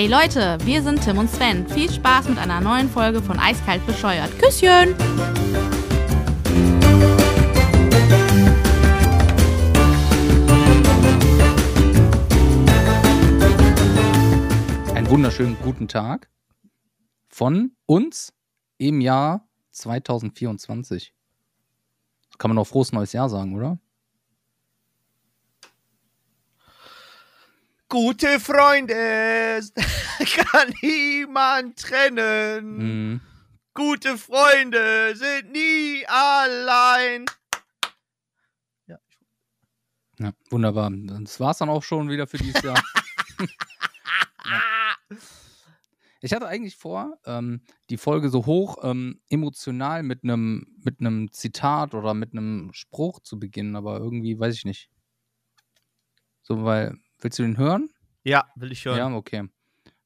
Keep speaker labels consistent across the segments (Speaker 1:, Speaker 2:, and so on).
Speaker 1: Hey Leute, wir sind Tim und Sven. Viel Spaß mit einer neuen Folge von Eiskalt bescheuert. Küsschen!
Speaker 2: Einen wunderschönen guten Tag von uns im Jahr 2024. Kann man noch frohes neues Jahr sagen, oder?
Speaker 3: Gute Freunde kann niemand trennen.
Speaker 2: Mhm.
Speaker 3: Gute Freunde sind nie allein.
Speaker 2: Ja, wunderbar. Das war es dann auch schon wieder für dieses Jahr. Ich hatte eigentlich vor, ähm, die Folge so hoch ähm, emotional mit einem mit einem Zitat oder mit einem Spruch zu beginnen, aber irgendwie weiß ich nicht. So, weil willst du den hören?
Speaker 3: Ja, will ich hören.
Speaker 2: Ja, okay.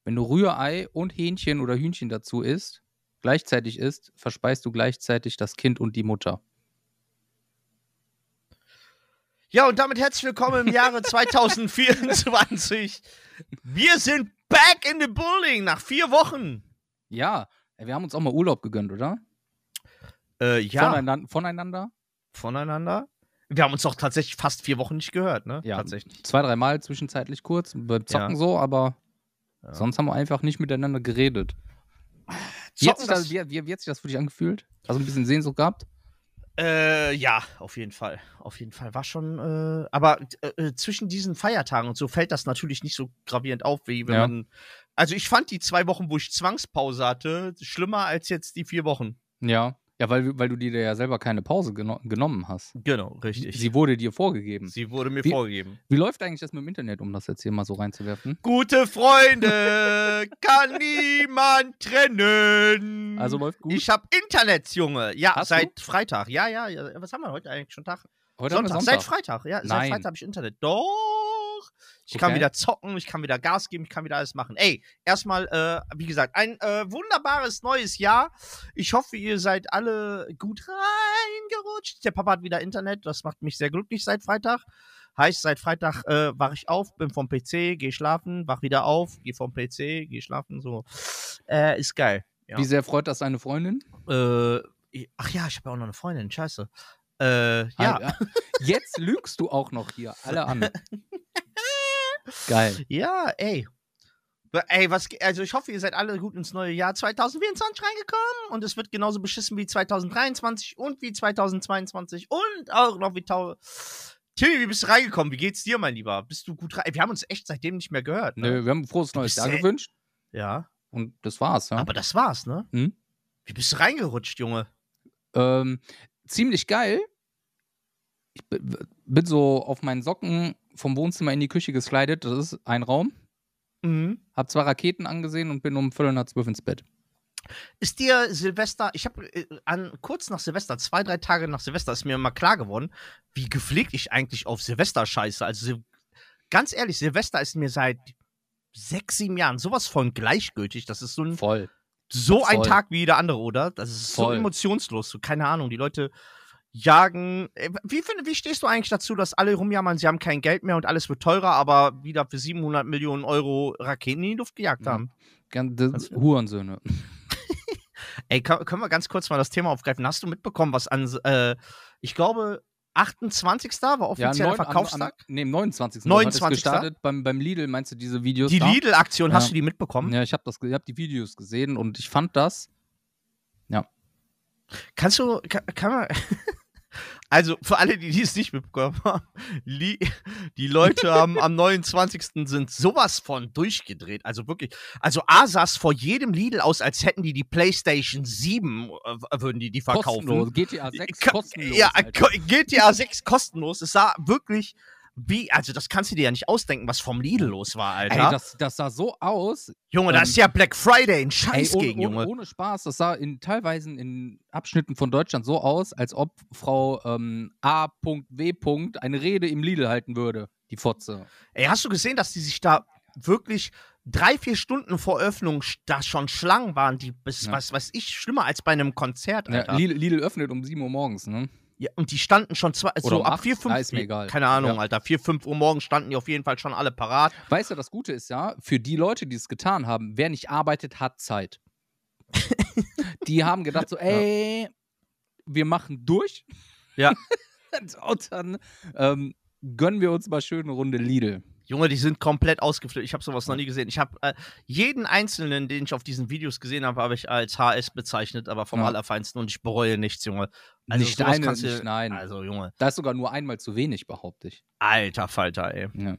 Speaker 2: Wenn du Rührei und Hähnchen oder Hühnchen dazu isst, gleichzeitig isst, verspeist du gleichzeitig das Kind und die Mutter.
Speaker 3: Ja, und damit herzlich willkommen im Jahre 2024. Wir sind back in the building nach vier Wochen.
Speaker 2: Ja, wir haben uns auch mal Urlaub gegönnt, oder?
Speaker 3: Äh, ja,
Speaker 2: Voneinander, voneinander?
Speaker 3: voneinander. Wir haben uns doch tatsächlich fast vier Wochen nicht gehört, ne?
Speaker 2: Ja.
Speaker 3: Tatsächlich.
Speaker 2: Zwei, dreimal zwischenzeitlich kurz, beim Zocken
Speaker 3: Ja.
Speaker 2: so, aber
Speaker 3: Ja.
Speaker 2: sonst haben wir einfach nicht miteinander geredet. Wie hat, sich
Speaker 3: Zocken,
Speaker 2: das, wie, wie, wie hat sich das für dich angefühlt? Hast du ein bisschen Sehnsucht gehabt?
Speaker 3: Äh, ja, auf jeden Fall. Auf jeden Fall war schon, äh, aber äh, äh, zwischen diesen Feiertagen und so fällt das natürlich nicht so gravierend auf, wie wenn
Speaker 2: Ja.
Speaker 3: man. Also ich fand die zwei Wochen, wo ich Zwangspause hatte, schlimmer als jetzt die vier Wochen.
Speaker 2: Ja. Ja, weil, weil du dir ja selber keine Pause geno genommen hast.
Speaker 3: Genau, richtig.
Speaker 2: Sie wurde dir vorgegeben.
Speaker 3: Sie wurde mir
Speaker 2: Wie-
Speaker 3: vorgegeben.
Speaker 2: Wie läuft eigentlich das mit dem Internet, um das jetzt hier mal so reinzuwerfen?
Speaker 3: Gute Freunde kann niemand trennen.
Speaker 2: Also läuft gut.
Speaker 3: Ich hab Internet, Junge. Ja,
Speaker 2: Hast
Speaker 3: seit Freitag. Ja, ja, ja. Was haben wir heute eigentlich schon Tag?
Speaker 2: Heute wir
Speaker 3: Sonntag. Seit Freitag, ja.
Speaker 2: Nein.
Speaker 3: Seit Freitag habe ich Internet. Doch. Ich kann
Speaker 2: Okay.
Speaker 3: wieder zocken, ich kann wieder Gas geben, ich kann wieder alles machen. Ey, erstmal, äh, wie gesagt, ein äh, wunderbares neues Jahr. Ich hoffe, ihr seid alle gut reingerutscht. Der Papa hat wieder Internet, das macht mich sehr glücklich seit Freitag. Heißt, seit Freitag äh, wache ich auf, bin vom PC, gehe schlafen, wach wieder auf, gehe vom PC, gehe schlafen, so. Äh, ist geil. Ja.
Speaker 2: Wie sehr freut das deine Freundin?
Speaker 3: Äh, ach ja, ich habe ja auch noch eine Freundin, scheiße. Äh, ja.
Speaker 2: Ah, Jetzt lügst du auch noch hier alle an. Geil.
Speaker 3: Ja, ey. Ey, was, also ich hoffe, ihr seid alle gut ins neue Jahr 2024 reingekommen und es wird genauso beschissen wie 2023 und wie 2022 und auch noch wie Tau. Timmy, wie bist du reingekommen? Wie geht's dir, mein Lieber? Bist du gut rein? Wir haben uns echt seitdem nicht mehr gehört. Ne?
Speaker 2: Nö, wir haben ein frohes neues Jahr gewünscht
Speaker 3: Ja,
Speaker 2: und das war's, ja.
Speaker 3: aber das war's, ne?
Speaker 2: Hm?
Speaker 3: Wie bist du reingerutscht, Junge?
Speaker 2: Ähm, ziemlich geil. Ich bin so auf meinen Socken vom Wohnzimmer in die Küche geslidet. Das ist ein Raum.
Speaker 3: Mhm.
Speaker 2: Hab zwei Raketen angesehen und bin um Viertel nach zwölf ins Bett.
Speaker 3: Ist dir Silvester, ich habe äh, an kurz nach Silvester, zwei, drei Tage nach Silvester, ist mir mal klar geworden, wie gepflegt ich eigentlich auf Silvester scheiße. Also ganz ehrlich, Silvester ist mir seit sechs, sieben Jahren sowas von gleichgültig. Das ist so ein,
Speaker 2: Voll.
Speaker 3: so ein
Speaker 2: voll.
Speaker 3: Tag wie jeder andere, oder? Das ist so
Speaker 2: Voll.
Speaker 3: emotionslos. So, keine Ahnung, die Leute jagen. Äh, Wie, find, wie stehst du eigentlich dazu, dass alle rumjammern, sie haben kein Geld mehr und alles wird teurer, aber wieder für 700 Millionen Euro Raketen in die Luft gejagt
Speaker 2: Ja.
Speaker 3: haben?
Speaker 2: Das
Speaker 3: du-
Speaker 2: Hurensöhne.
Speaker 3: Ey, können wir ganz kurz mal das Thema aufgreifen? Hast du mitbekommen, was an, äh, ich glaube, 28. war offizieller
Speaker 2: neun- am-
Speaker 3: Verkaufstag?
Speaker 2: Am, nee, am 29.
Speaker 3: 29..
Speaker 2: Hat es gestartet beim, beim Lidl, meinst du diese Videos?
Speaker 3: die? Lidl-Aktion, hast
Speaker 2: Ja.
Speaker 3: du die mitbekommen?
Speaker 2: Ja, ich habe das, ge- ich hab die Videos gesehen und ich fand das.
Speaker 3: Kannst du, kann, kann man, also für alle, die dies nicht mitbekommen haben, die Leute haben am 29. sind sowas von durchgedreht. Also wirklich, also A sah's vor jedem Lidl aus, als hätten die die PlayStation 7, äh, würden die die verkaufen.
Speaker 2: Kostenlos. GTA 6
Speaker 3: Ka-
Speaker 2: kostenlos.
Speaker 3: Ja,
Speaker 2: Alter.
Speaker 3: GTA 6 kostenlos. Es sah wirklich wie, also das kannst du dir ja nicht ausdenken, was vom Lidl los war, Alter.
Speaker 2: Ey, das, das sah so aus.
Speaker 3: Junge, das
Speaker 2: ähm,
Speaker 3: ist ja Black Friday, ein
Speaker 2: Ey,
Speaker 3: Scheiß
Speaker 2: ohne,
Speaker 3: gegen,
Speaker 2: ohne,
Speaker 3: Junge.
Speaker 2: ohne Spaß, das sah in teilweise in Abschnitten von Deutschland so aus, als ob Frau ähm, A.W. eine Rede im Lidl halten würde. Die Fotze.
Speaker 3: Ey, hast du gesehen, dass die sich da wirklich drei, vier Stunden vor Öffnung da schon Schlangen waren, die bis,
Speaker 2: Ja.
Speaker 3: was weiß ich, schlimmer als bei einem Konzert,
Speaker 2: Ja,
Speaker 3: Alter.
Speaker 2: Lidl, Lidl öffnet um 7 Uhr morgens, ne?
Speaker 3: Ja, und die standen schon zwei,
Speaker 2: Oder
Speaker 3: so
Speaker 2: um
Speaker 3: ab
Speaker 2: acht?
Speaker 3: 4, 5,
Speaker 2: Ja, ist mir egal.
Speaker 3: keine Ahnung,
Speaker 2: Ja.
Speaker 3: Alter, 4, 5 Uhr morgens standen die auf jeden Fall schon alle parat.
Speaker 2: Weißt du, das Gute ist ja, für die Leute, die es getan haben, wer nicht arbeitet, hat Zeit. die haben gedacht so, ey, wir machen durch.
Speaker 3: Ja.
Speaker 2: Und dann ähm, gönnen wir uns mal schön eine Runde Lidl.
Speaker 3: Junge, die sind komplett ausgeflippt. Ich habe sowas noch nie gesehen. Ich habe äh, jeden einzelnen, den ich auf diesen Videos gesehen habe, habe ich als HS bezeichnet, aber vom
Speaker 2: Ja.
Speaker 3: Allerfeinsten und ich bereue nichts, Junge.
Speaker 2: nicht
Speaker 3: sowas
Speaker 2: eine,
Speaker 3: kannst du-
Speaker 2: nicht nein.
Speaker 3: Also, Junge,
Speaker 2: Da ist sogar nur einmal zu wenig, behaupte ich.
Speaker 3: alter Falter, ey.
Speaker 2: Ja.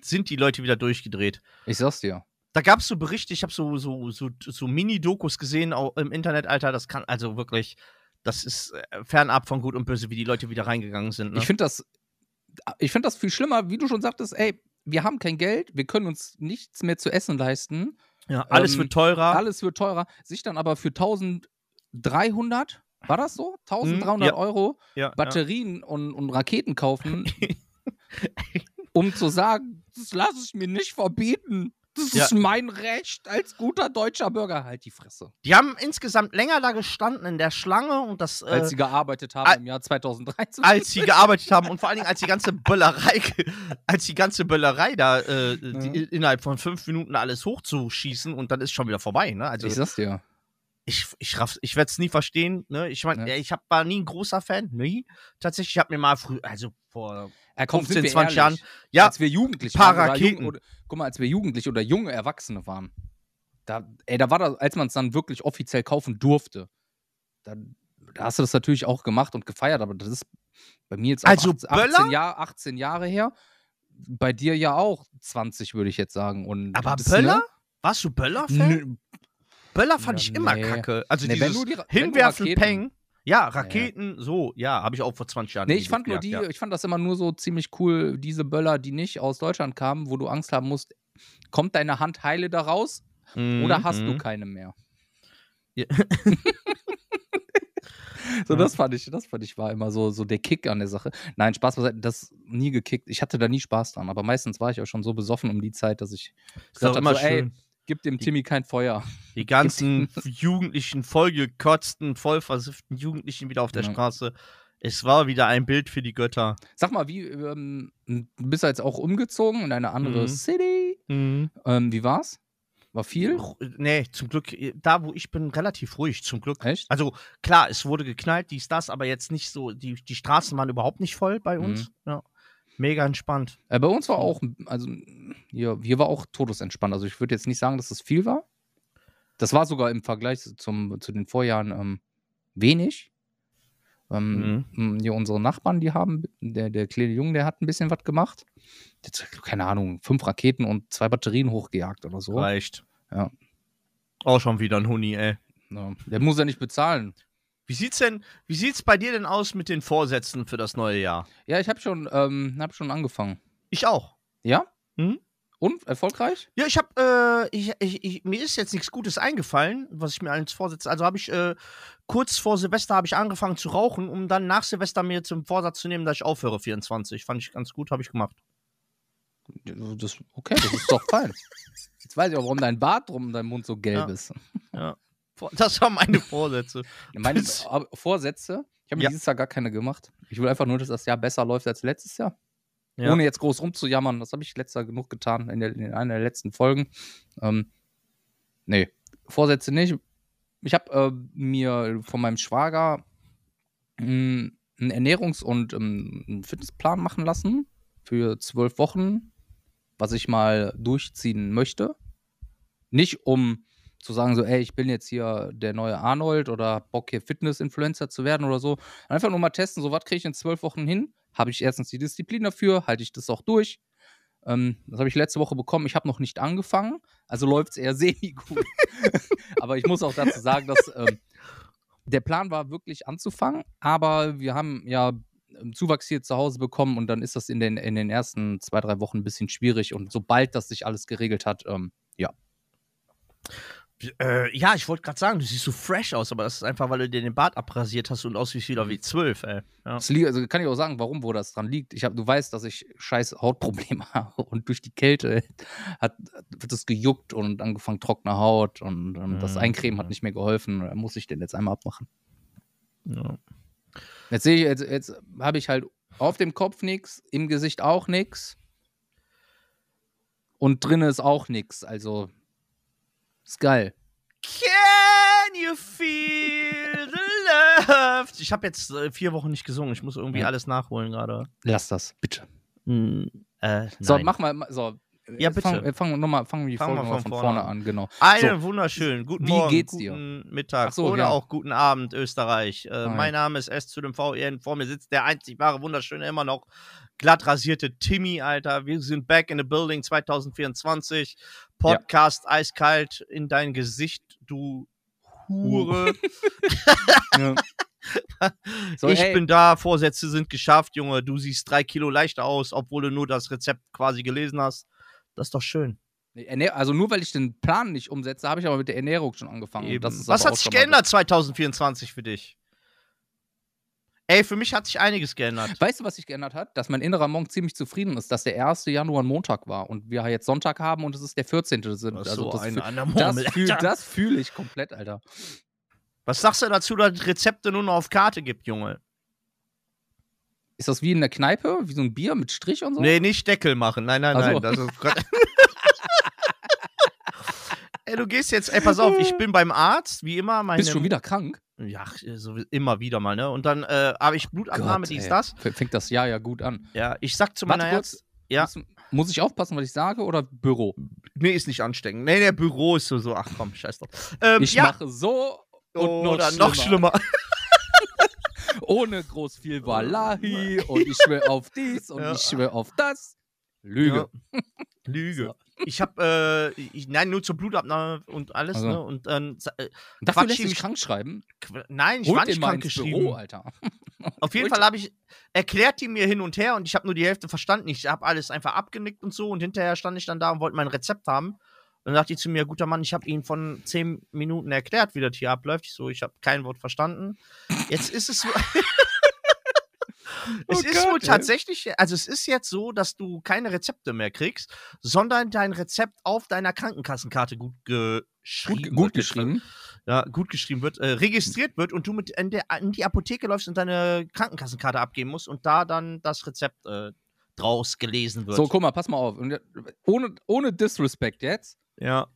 Speaker 3: Sind die Leute wieder durchgedreht?
Speaker 2: Ich sag's dir.
Speaker 3: Da gab es so Berichte, ich habe so, so, so, so Mini-Dokus gesehen auch im Internet, Alter. Das kann also wirklich, das ist äh, fernab von Gut und Böse, wie die Leute wieder reingegangen sind. Ne?
Speaker 2: Ich finde das, ich finde das viel schlimmer, wie du schon sagtest, ey, wir haben kein Geld, wir können uns nichts mehr zu essen leisten.
Speaker 3: ja, alles
Speaker 2: ähm,
Speaker 3: wird teurer.
Speaker 2: Alles wird teurer. Sich dann aber für 1300, war das so? 1300
Speaker 3: Mhm, ja.
Speaker 2: Euro
Speaker 3: ja,
Speaker 2: Batterien und, und Raketen kaufen, um zu sagen, das lasse ich mir nicht verbieten. Das
Speaker 3: Ja.
Speaker 2: ist mein Recht als guter deutscher Bürger. Halt die Fresse.
Speaker 3: Die haben insgesamt länger da gestanden in der Schlange und das, äh,
Speaker 2: Als sie gearbeitet haben im Jahr 2013.
Speaker 3: als sie gearbeitet haben und vor allen Dingen als die ganze Böllerei, als die ganze Böllerei da äh, die, innerhalb von fünf Minuten alles hochzuschießen und dann ist schon wieder vorbei. Ne? Also
Speaker 2: ich sag's dir.
Speaker 3: ich, ich, ich werde es nie verstehen. Ne? Ich meine,
Speaker 2: Ja.
Speaker 3: ich hab, war nie ein großer Fan. Nie. Tatsächlich, ich habe mir mal früh, also vor
Speaker 2: Er kommt
Speaker 3: 15, 20 Jahren.
Speaker 2: Ja,
Speaker 3: Ja,
Speaker 2: als wir jugendlich waren.
Speaker 3: Raketen.
Speaker 2: oder, guck mal, als wir jugendlich oder junge Erwachsene waren. Da, ey, da war das, als man es dann wirklich offiziell kaufen durfte. Da, da hast du das natürlich auch gemacht und gefeiert, aber das ist bei mir jetzt
Speaker 3: Also
Speaker 2: 18, 18,
Speaker 3: Böller?
Speaker 2: Jahr, 18 Jahre her. Bei dir ja auch 20, würde ich jetzt sagen. Und
Speaker 3: aber
Speaker 2: das,
Speaker 3: Böller? Warst du Böller-Fan?
Speaker 2: Ne,
Speaker 3: Böller fand
Speaker 2: Ja,
Speaker 3: ich immer
Speaker 2: nee.
Speaker 3: kacke. Also
Speaker 2: Ne, wenn
Speaker 3: dieses
Speaker 2: nur
Speaker 3: Hinwerfen,
Speaker 2: Raketen.
Speaker 3: Ja, Raketen, so, ja, habe ich auch vor 20 Jahren.
Speaker 2: Nee, ich fand nur die,
Speaker 3: gejagt,
Speaker 2: ich fand das immer nur so ziemlich cool, diese Böller, die nicht aus Deutschland kamen, wo du Angst haben musst, kommt deine Hand heile da raus
Speaker 3: ja.
Speaker 2: oder
Speaker 3: Mhm,
Speaker 2: hast du
Speaker 3: mhm.
Speaker 2: keine mehr?
Speaker 3: Ja.
Speaker 2: so,
Speaker 3: Ja.
Speaker 2: das fand ich, das fand ich war immer so, so der Kick an der Sache. Nein, Spaß beiseite, das nie gekickt. Ich hatte da nie Spaß dran, aber meistens war ich auch schon so besoffen um die Zeit, dass ich
Speaker 3: Ist
Speaker 2: gesagt
Speaker 3: immer
Speaker 2: habe, so, ey,
Speaker 3: schön.
Speaker 2: Gib dem Timmy kein Feuer.
Speaker 3: Die ganzen Jugendlichen, vollgekotzten, vollversifften Jugendlichen wieder auf der
Speaker 2: Ja.
Speaker 3: Straße. Es war wieder ein Bild für die Götter.
Speaker 2: Sag mal, wie, ähm, du bist jetzt auch umgezogen in eine andere
Speaker 3: Mhm.
Speaker 2: City. Ähm, wie war's? War viel?
Speaker 3: Nee, zum Glück, äh, da wo ich bin, relativ ruhig, zum Glück.
Speaker 2: Echt?
Speaker 3: Also klar, es wurde geknallt, dies, das, aber jetzt nicht so, die, die Straßen waren überhaupt nicht voll bei
Speaker 2: Mhm.
Speaker 3: uns. Ja. Mega entspannt.
Speaker 2: Äh, bei uns war auch, also hier, hier war auch todesentspannt. Also ich würde jetzt nicht sagen, dass es viel war. Das war sogar im Vergleich zum, zu den Vorjahren ähm, wenig. Ähm, m, Hier unsere Nachbarn, die haben, der, der kleine Junge, der hat ein bisschen was gemacht. Der hat, keine Ahnung, fünf Raketen und zwei Batterien hochgejagt oder so.
Speaker 3: Reicht.
Speaker 2: Ja.
Speaker 3: Auch schon wieder ein Huni, ey.
Speaker 2: Ja. Der muss ja nicht bezahlen.
Speaker 3: Wie sieht's denn, wie sieht's bei dir denn aus mit den Vorsätzen für das neue Jahr?
Speaker 2: Ja, ich habe schon, ähm, hab schon angefangen.
Speaker 3: Ich auch.
Speaker 2: Ja?
Speaker 3: Mhm.
Speaker 2: Und? Erfolgreich?
Speaker 3: Ja, ich habe, äh, ich, ich, ich, mir ist jetzt nichts Gutes eingefallen, was ich mir als vorsetze. Also habe ich äh, kurz vor Silvester habe ich angefangen zu rauchen, um dann nach Silvester mir zum Vorsatz zu nehmen, dass ich aufhöre 24. Fand ich ganz gut, habe ich gemacht.
Speaker 2: Das, okay, das ist doch fein. Jetzt weiß ich auch, warum dein Bart drum in deinem Mund so gelb
Speaker 3: Ja.
Speaker 2: ist.
Speaker 3: Vor- Das waren meine Vorsätze.
Speaker 2: Meine Vorsätze, ich habe mir
Speaker 3: Ja.
Speaker 2: dieses Jahr gar keine gemacht. Ich will einfach nur, dass das Jahr besser läuft als letztes Jahr.
Speaker 3: Ja.
Speaker 2: Ohne jetzt groß rumzujammern. Das habe ich letztes Jahr genug getan in, der, in einer der letzten Folgen. Ähm, nee, Vorsätze nicht. Ich habe äh, mir von meinem Schwager mh, einen Ernährungs- und ähm, einen Fitnessplan machen lassen für zwölf Wochen, was ich mal durchziehen möchte. Nicht um zu sagen, so, ey, ich bin jetzt hier der neue Arnold oder Bock hier Fitness-Influencer zu werden oder so. Einfach nur mal testen, so, was kriege ich in zwölf Wochen hin? Habe ich erstens die Disziplin dafür? Halte ich das auch durch? Ähm, das habe ich letzte Woche bekommen. Ich habe noch nicht angefangen, also läuft es eher semi-gut. aber ich muss auch dazu sagen, dass ähm, der Plan war wirklich anzufangen, aber wir haben ja ähm, Zuwachs hier zu Hause bekommen und dann ist das in den, in den ersten zwei, drei Wochen ein bisschen schwierig und sobald das sich alles geregelt hat, ähm,
Speaker 3: Äh, ja, ich wollte gerade sagen, du siehst so fresh aus, aber das ist einfach, weil du dir den Bart abrasiert hast und aussiehst wieder wie zwölf, ey. Ja.
Speaker 2: Das liegt, also kann ich auch sagen, warum, wo das dran liegt. Ich hab, du weißt, dass ich scheiß Hautprobleme habe und durch die Kälte hat, wird es gejuckt und angefangen trockene Haut und ähm, das
Speaker 3: Mhm.
Speaker 2: Eincremen hat nicht mehr geholfen. Da muss ich den jetzt einmal abmachen.
Speaker 3: Ja.
Speaker 2: Jetzt sehe ich, jetzt, jetzt habe ich halt auf dem Kopf nichts, im Gesicht auch nichts. Und drinnen ist auch nichts. Also ist geil.
Speaker 3: Can you feel the love? Ich habe jetzt äh, vier Wochen nicht gesungen. Ich muss irgendwie
Speaker 2: Ja.
Speaker 3: alles nachholen gerade.
Speaker 2: Lass das, bitte.
Speaker 3: Hm, äh,
Speaker 2: So, mach mal. ma- So,
Speaker 3: Ja,
Speaker 2: jetzt
Speaker 3: bitte.
Speaker 2: Fang, äh, fang, noch mal, fangen wir die
Speaker 3: Fangen
Speaker 2: Folge
Speaker 3: wir
Speaker 2: mal
Speaker 3: von
Speaker 2: von
Speaker 3: vorne
Speaker 2: vorne an, genau.
Speaker 3: Einen
Speaker 2: So.
Speaker 3: wunderschönen guten
Speaker 2: Wie
Speaker 3: Morgen,
Speaker 2: geht's dir?
Speaker 3: guten Mittag
Speaker 2: so,
Speaker 3: oder
Speaker 2: ja.
Speaker 3: auch guten Abend, Österreich. Äh, mein Name ist S zu dem VEN. Vor mir sitzt der einzig wahre, wunderschöne, immer noch glatt rasierte Timmy, Alter. Wir sind back in the building 2024. Podcast eiskalt in dein Gesicht, du Hure.
Speaker 2: Ja. So,
Speaker 3: ich
Speaker 2: ey,
Speaker 3: bin da, Vorsätze sind geschafft, Junge. Du siehst drei Kilo leichter aus, obwohl du nur das Rezept quasi gelesen hast. Das ist doch schön.
Speaker 2: Also nur weil ich den Plan nicht umsetze, habe ich aber mit der Ernährung schon angefangen.
Speaker 3: Was hat sich geändert 2024 für dich? Ey, für mich hat sich einiges geändert.
Speaker 2: Weißt du, was sich geändert hat? Dass mein innerer Monk ziemlich zufrieden ist, dass der 1. Januar ein Montag war und wir jetzt Sonntag haben und es ist der 14. sind.
Speaker 3: Das ist
Speaker 2: Also
Speaker 3: so
Speaker 2: das, fühl- das fühle das fühl ich komplett, Alter.
Speaker 3: Was sagst du dazu, dass es Rezepte nur noch auf Karte gibt, Junge?
Speaker 2: Ist das wie in der Kneipe? Wie so ein Bier mit Strich und so?
Speaker 3: Nee, nicht Deckel machen. Nein, nein,
Speaker 2: Ach so.
Speaker 3: nein. Das ist ey, du gehst jetzt, ey, pass auf, ich bin beim Arzt, wie immer. Meine,
Speaker 2: Bist du schon wieder krank?
Speaker 3: Ja, so immer wieder mal, ne? Und dann äh, habe ich Blutabnahme, dies,
Speaker 2: ey.
Speaker 3: das.
Speaker 2: Fängt das Jahr ja gut an.
Speaker 3: Ja, ich sag zu meiner
Speaker 2: kurz.
Speaker 3: Ärztin. Ja.
Speaker 2: Muss, ich aufpassen, was ich sage oder Büro?
Speaker 3: Nee, ist nicht ansteckend. Nee, der Büro ist so, so ach komm, scheiß drauf. Ähm,
Speaker 2: Ich
Speaker 3: ja,
Speaker 2: mache so und noch
Speaker 3: oder
Speaker 2: schlimmer.
Speaker 3: noch schlimmer.
Speaker 2: Ohne groß viel Wallahi und ich schwöre auf dies und
Speaker 3: Ja.
Speaker 2: ich schwöre auf das. Lüge.
Speaker 3: Ja. Lüge. Ich habe, äh, ich, nein, nur zur Blutabnahme und alles,
Speaker 2: Also.
Speaker 3: ne? Und dann, äh,
Speaker 2: Dafür
Speaker 3: Quatsch
Speaker 2: sich
Speaker 3: mich-
Speaker 2: krank schreiben.
Speaker 3: Qu- nein, ich
Speaker 2: Holt
Speaker 3: war nicht krank geschrieben.
Speaker 2: Büro, Alter.
Speaker 3: Auf jeden
Speaker 2: Holt-
Speaker 3: Fall habe ich, erklärt die mir hin und her und ich habe nur die Hälfte verstanden. Ich habe alles einfach abgenickt und so und hinterher stand ich dann da und wollte mein Rezept haben. Dann sagte die zu mir, guter Mann, ich habe Ihnen von zehn Minuten erklärt, wie das hier abläuft. Ich so, ich habe kein Wort verstanden. Jetzt ist es so. Es
Speaker 2: Oh
Speaker 3: ist
Speaker 2: Gott,
Speaker 3: wohl tatsächlich, also es ist jetzt so, dass du keine Rezepte mehr kriegst, sondern dein Rezept auf deiner Krankenkassenkarte gut geschrieben
Speaker 2: Gut, gut
Speaker 3: wird.
Speaker 2: geschrieben.
Speaker 3: Ja, gut geschrieben wird, äh, registriert wird und du mit in, der, in die Apotheke läufst und deine Krankenkassenkarte abgeben musst und da dann das Rezept äh, draus gelesen wird.
Speaker 2: So, guck mal, pass mal auf. Ohne, ohne Disrespect jetzt.
Speaker 3: Ja.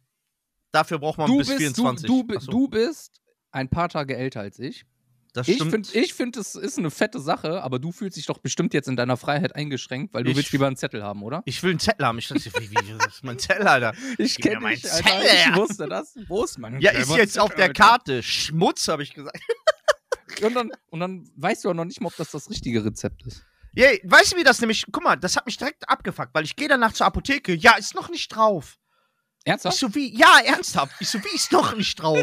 Speaker 3: Dafür braucht man
Speaker 2: Du
Speaker 3: bis
Speaker 2: bist,
Speaker 3: 24.
Speaker 2: du, du,
Speaker 3: so,
Speaker 2: du bist ein paar Tage älter als ich.
Speaker 3: das
Speaker 2: Ich
Speaker 3: stimmt.
Speaker 2: finde, ich find, es ist eine fette Sache, aber du fühlst dich doch bestimmt jetzt in deiner Freiheit eingeschränkt, weil du
Speaker 3: Ich-
Speaker 2: willst lieber einen Zettel haben, oder?
Speaker 3: ich will einen Zettel haben. Ich dachte, wie, wie, das ist mein Zettel, Alter.
Speaker 2: Ich kenne
Speaker 3: meinen
Speaker 2: dich, Alter.
Speaker 3: Zettel
Speaker 2: Ich
Speaker 3: her.
Speaker 2: wusste das. Wo ist mein
Speaker 3: Ja, ist jetzt auf der
Speaker 2: Alter?
Speaker 3: Karte. Schmutz, habe ich gesagt.
Speaker 2: Und dann, und dann weißt du auch noch nicht mal, ob das das richtige Rezept ist.
Speaker 3: Ja, weißt du, wie das nämlich, guck mal, das hat mich direkt abgefuckt, weil ich gehe danach zur Apotheke. Ja, ist noch nicht drauf. Ich
Speaker 2: Ernsthaft?
Speaker 3: so wie, ja, ernsthaft. Ich so wie, ist noch nicht drauf.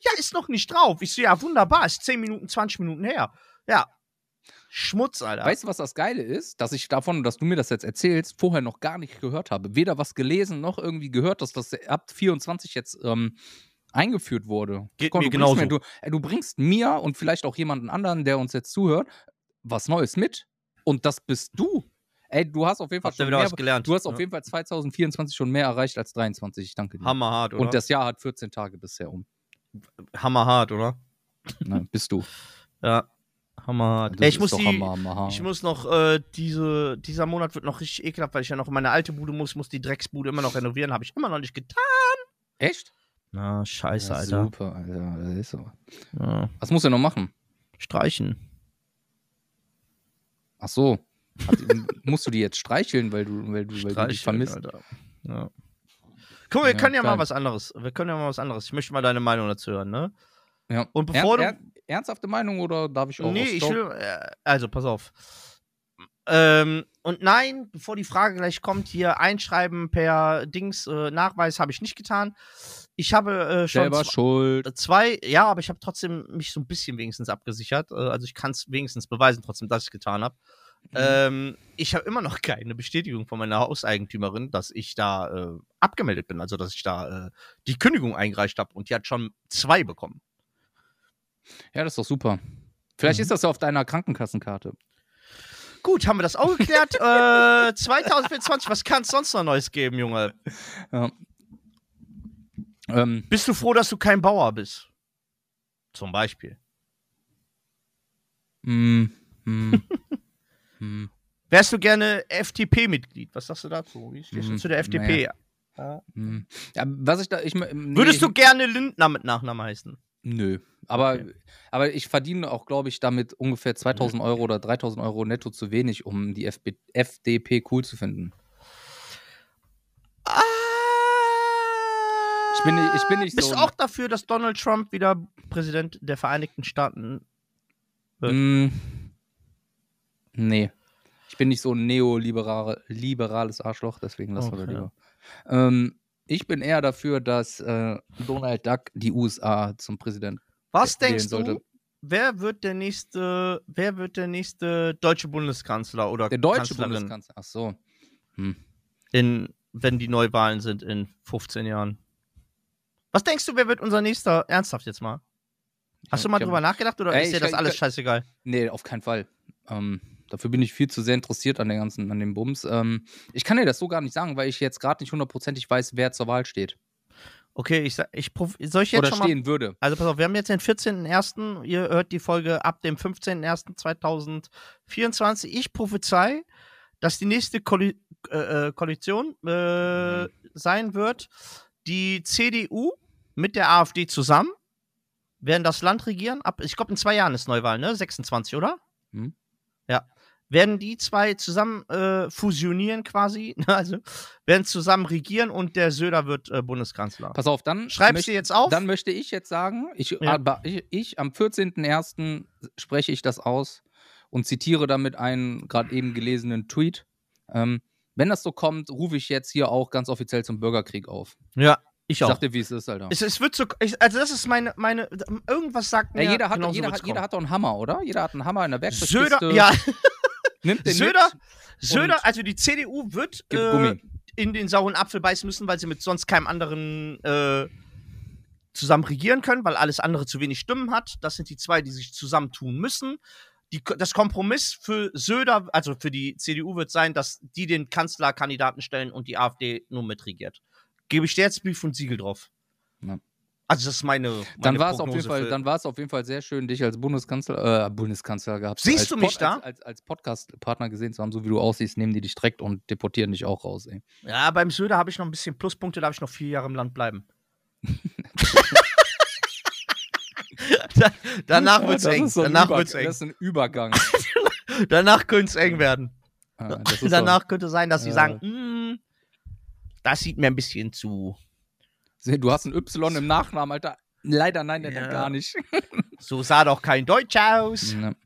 Speaker 3: ja, ist noch nicht drauf. Ich so, ja, wunderbar, ist 10 Minuten, 20 Minuten her. Ja. Schmutz, Alter.
Speaker 2: Weißt du, was das Geile ist? Dass ich davon, dass du mir das jetzt erzählst, vorher noch gar nicht gehört habe. Weder was gelesen noch irgendwie gehört, dass das ab 24 jetzt ähm, eingeführt wurde.
Speaker 3: Geht
Speaker 2: Komm,
Speaker 3: mir
Speaker 2: du bringst
Speaker 3: genauso.
Speaker 2: du, ey, du bringst mir und vielleicht auch jemanden anderen, der uns jetzt zuhört, was Neues mit. Und das bist du. Ey, du hast auf jeden Fall
Speaker 3: Habt
Speaker 2: schon mehr,
Speaker 3: was gelernt?
Speaker 2: du hast auf
Speaker 3: Ja.
Speaker 2: jeden Fall 2024 schon mehr erreicht als 23. Ich danke dir.
Speaker 3: Hammerhart, oder?
Speaker 2: Und das Jahr hat 14 Tage bisher um.
Speaker 3: Hammerhart, oder?
Speaker 2: Ne, bist du.
Speaker 3: Ja. Hammerhart. Ey, ich muss die,
Speaker 2: Hammer, Hammer, Hammer.
Speaker 3: ich muss noch, äh, diese, dieser Monat wird noch richtig ekelhaft, weil ich ja noch in meine alte Bude muss, muss die Drecksbude immer noch renovieren, habe ich immer noch nicht getan.
Speaker 2: Echt?
Speaker 3: Na, scheiße,
Speaker 2: Ja,
Speaker 3: Alter.
Speaker 2: Super, Alter. Das ist so.
Speaker 3: Ja.
Speaker 2: Was muss er noch machen?
Speaker 3: Streichen.
Speaker 2: Ach so. Hat, musst du die jetzt streicheln, weil du, weil du, weil du dich vermisst?
Speaker 3: Alter. Ja. Guck mal, wir
Speaker 2: Ja,
Speaker 3: können ja mal
Speaker 2: geil.
Speaker 3: was anderes. Wir können ja mal was anderes. Ich möchte mal deine Meinung dazu hören, ne?
Speaker 2: Ja.
Speaker 3: Und bevor
Speaker 2: er,
Speaker 3: du-
Speaker 2: er, ernsthafte Meinung oder darf ich auch
Speaker 3: Nee, ich will. Äh, also, pass auf. Ähm, und nein, bevor die Frage gleich kommt, hier einschreiben per Dings, äh, Nachweis habe ich nicht getan. Ich habe äh, schon
Speaker 2: selber
Speaker 3: zw-
Speaker 2: schuld.
Speaker 3: zwei, ja, aber ich habe trotzdem mich so ein bisschen wenigstens abgesichert. Äh, also ich kann es wenigstens beweisen, trotzdem, dass ich es getan habe.
Speaker 2: Mhm.
Speaker 3: Ähm, ich habe immer noch keine Bestätigung von meiner Hauseigentümerin, dass ich da äh, abgemeldet bin, also dass ich da äh, die Kündigung eingereicht habe und die hat schon zwei bekommen.
Speaker 2: Ja, das ist doch super. Vielleicht
Speaker 3: Mhm.
Speaker 2: ist das ja auf deiner Krankenkassenkarte.
Speaker 3: Gut, haben wir das auch geklärt. äh, 2024, was kann es sonst noch Neues geben, Junge?
Speaker 2: Ja. Ähm,
Speaker 3: Bist du froh, dass du kein Bauer bist? Zum Beispiel.
Speaker 2: Hm, hm, hm,
Speaker 3: Wärst du gerne FDP-Mitglied? Was sagst du dazu? Wie stehst du
Speaker 2: Hm,
Speaker 3: zu der FDP?
Speaker 2: naja. hm. Ja, was ich da, ich, nee,
Speaker 3: Würdest du gerne Lindner mit Nachnamen heißen?
Speaker 2: Nö. Aber,
Speaker 3: Okay.
Speaker 2: aber ich verdiene auch, glaube ich, damit ungefähr 2000 Euro oder 3000 Euro netto zu wenig, um die FB FDP cool zu finden.
Speaker 3: Ah,
Speaker 2: Ich bin nicht- ich bin nicht
Speaker 3: Bist
Speaker 2: so
Speaker 3: du
Speaker 2: ein-
Speaker 3: auch dafür, dass Donald Trump wieder Präsident der Vereinigten Staaten Wird.
Speaker 2: Mm, nee. Ich bin nicht so ein neoliberale, liberales Arschloch, deswegen lassen wir
Speaker 3: Okay.
Speaker 2: lieber. Ähm, ich bin eher dafür, dass äh, Donald Duck die USA zum Präsident
Speaker 3: Was denkst du,
Speaker 2: sollte.
Speaker 3: wer wird der nächste, wer wird der nächste deutsche Bundeskanzler oder
Speaker 2: Der deutsche
Speaker 3: Kanzlerin
Speaker 2: Bundeskanzler. Ach so. Hm.
Speaker 3: in, wenn die Neuwahlen sind in 15 Jahren? Was denkst du, wer wird unser nächster? Ernsthaft jetzt mal. Hast du mal drüber nachgedacht oder
Speaker 2: Ey,
Speaker 3: ist dir das
Speaker 2: kann-
Speaker 3: alles scheißegal?
Speaker 2: Nee, auf keinen Fall. Ähm, dafür bin ich viel zu sehr interessiert an, den ganzen, an dem Bums. Ähm, ich kann dir das so gar nicht sagen, weil ich jetzt gerade nicht hundertprozentig weiß, wer zur Wahl steht.
Speaker 3: Okay, ich, ich soll ich jetzt
Speaker 2: Oder
Speaker 3: schon mal
Speaker 2: stehen würde.
Speaker 3: Also pass auf, wir haben jetzt den 14.01. Ihr hört die Folge ab dem 15.01.2024. Ich prophezei, dass die nächste Koali äh, äh, Koalition äh, sein wird. Die CDU mit der AfD zusammen werden das Land regieren. Ab, ich glaube, in zwei Jahren ist Neuwahl, ne? 26, oder?
Speaker 2: Hm.
Speaker 3: Ja. Werden die zwei zusammen äh, fusionieren quasi, also werden zusammen regieren und der Söder wird äh, Bundeskanzler.
Speaker 2: Pass auf, dann.
Speaker 3: Schreib's
Speaker 2: möcht-
Speaker 3: dir jetzt auf.
Speaker 2: Dann möchte ich jetzt sagen, ich,
Speaker 3: Ja.
Speaker 2: aber ich, ich am 14.01. spreche ich das aus und zitiere damit einen gerade eben gelesenen Tweet. Ähm, wenn das so kommt, rufe ich jetzt hier auch ganz offiziell zum Bürgerkrieg auf.
Speaker 3: ja, ich auch.
Speaker 2: sag dir, wie es ist, Alter.
Speaker 3: Es, es wird so, ich, also das ist meine, meine, irgendwas sagt mir.
Speaker 2: ja, jeder, hat,
Speaker 3: genauso
Speaker 2: jeder,
Speaker 3: wird's
Speaker 2: hat, jeder
Speaker 3: kommen.
Speaker 2: hat doch einen Hammer, oder? Jeder hat einen Hammer in der Werkzeugkiste.
Speaker 3: Söder, ja,
Speaker 2: Nimmt den
Speaker 3: Söder. Söder, also die CDU wird äh, in den sauren Apfel beißen müssen, weil sie mit sonst keinem anderen äh, zusammen regieren können, weil alles andere zu wenig Stimmen hat. Das sind die zwei, die sich zusammentun müssen. Die, das Kompromiss für Söder, also für die CDU, wird sein, dass die den Kanzlerkandidaten stellen und die AfD nur mitregiert. Gebe ich dir jetzt Brief und Siegel drauf.
Speaker 2: Ja.
Speaker 3: Also das ist meine, meine
Speaker 2: Dann war es auf jeden Fall, dann war es auf jeden Fall sehr schön, dich als Bundeskanzler, äh, Bundeskanzler gehabt.
Speaker 3: Siehst
Speaker 2: als
Speaker 3: du mich da?
Speaker 2: Als, als, als Podcast-Partner gesehen zu haben, so wie du aussiehst, nehmen die dich direkt und deportieren dich auch raus, ey.
Speaker 3: Ja, beim Söder habe ich noch ein bisschen Pluspunkte, da darf ich noch vier Jahre im Land bleiben. da, danach
Speaker 2: Ja,
Speaker 3: wird's
Speaker 2: das
Speaker 3: eng.
Speaker 2: so
Speaker 3: Danach
Speaker 2: Über-
Speaker 3: wird's eng.
Speaker 2: Das ist ein Übergang.
Speaker 3: Danach könnte es eng werden.
Speaker 2: Ah, das ist so-
Speaker 3: Danach könnte sein, dass sie
Speaker 2: Ja.
Speaker 3: sagen, "Mm, das sieht mir ein bisschen zu.
Speaker 2: Du hast ein Y im Nachnamen, Alter. Leider nein, der
Speaker 3: Ja.
Speaker 2: dann gar nicht.
Speaker 3: So sah doch kein Deutsch aus.
Speaker 2: Ne.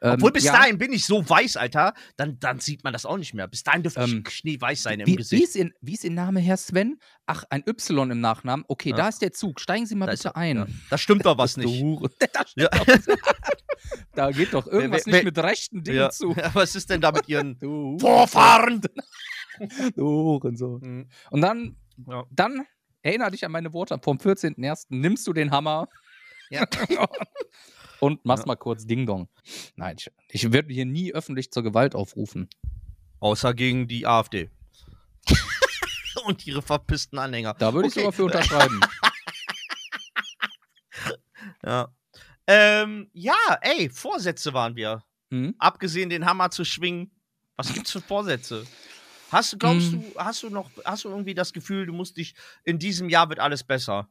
Speaker 3: Obwohl
Speaker 2: Ähm,
Speaker 3: bis
Speaker 2: ja,
Speaker 3: dahin bin ich so weiß, Alter, dann, dann sieht man das auch nicht mehr. Bis dahin dürfte
Speaker 2: Ähm,
Speaker 3: ich schneeweiß sein im
Speaker 2: Wie, wie,
Speaker 3: Gesicht.
Speaker 2: ist ihr, wie ist Ihr Name, Herr Sven? Ach, ein Y im Nachnamen. Okay,
Speaker 3: Ja.
Speaker 2: da ist der Zug. Steigen Sie mal
Speaker 3: Da
Speaker 2: bitte
Speaker 3: ist-
Speaker 2: ein.
Speaker 3: Ja, da stimmt doch was nicht.
Speaker 2: Da,
Speaker 3: Ja.
Speaker 2: da geht doch irgendwas
Speaker 3: wer-
Speaker 2: nicht mit rechten Dingen
Speaker 3: Ja.
Speaker 2: zu.
Speaker 3: Was ist denn da mit ihren
Speaker 2: Du,
Speaker 3: Vorfahren?
Speaker 2: du Hurensohn.
Speaker 3: Mhm.
Speaker 2: Und dann, dann erinnere dich an meine Worte vom 14.01. Nimmst du den Hammer
Speaker 3: Ja.
Speaker 2: und machst
Speaker 3: Ja.
Speaker 2: mal kurz Ding Dong. Nein, ich, ich werde hier nie öffentlich zur Gewalt aufrufen.
Speaker 3: Außer gegen die AfD. Und ihre verpissten Anhänger.
Speaker 2: Da würde ich
Speaker 3: Okay.
Speaker 2: sogar für unterschreiben.
Speaker 3: Ja. Ähm, ja, ey, Vorsätze waren wir.
Speaker 2: Hm?
Speaker 3: Abgesehen den Hammer zu schwingen. Was gibt's für Vorsätze? Hast du, glaubst
Speaker 2: Hm.
Speaker 3: du, hast du noch, hast du irgendwie das Gefühl, du musst dich, in diesem Jahr wird alles besser?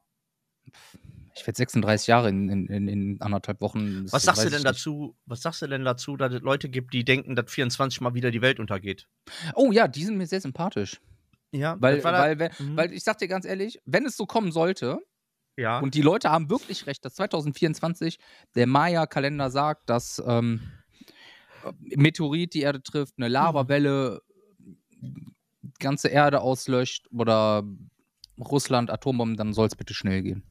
Speaker 2: Ich werde 36 Jahre in, in, in, in anderthalb Wochen.
Speaker 3: Was sagst du denn dazu, was sagst du denn dazu, dass es Leute gibt, die denken, dass 24 mal wieder die Welt untergeht?
Speaker 2: Oh ja, die sind mir sehr sympathisch.
Speaker 3: Ja,
Speaker 2: Weil, weil, weil,
Speaker 3: Mhm.
Speaker 2: weil ich sag dir ganz ehrlich, wenn es so kommen sollte,
Speaker 3: ja.
Speaker 2: und die Leute haben wirklich recht, dass 2024 der Maya-Kalender sagt, dass ähm, Meteorit die Erde trifft, eine Lavawelle die ganze Erde auslöscht oder Russland Atombomben, dann soll es bitte schnell gehen.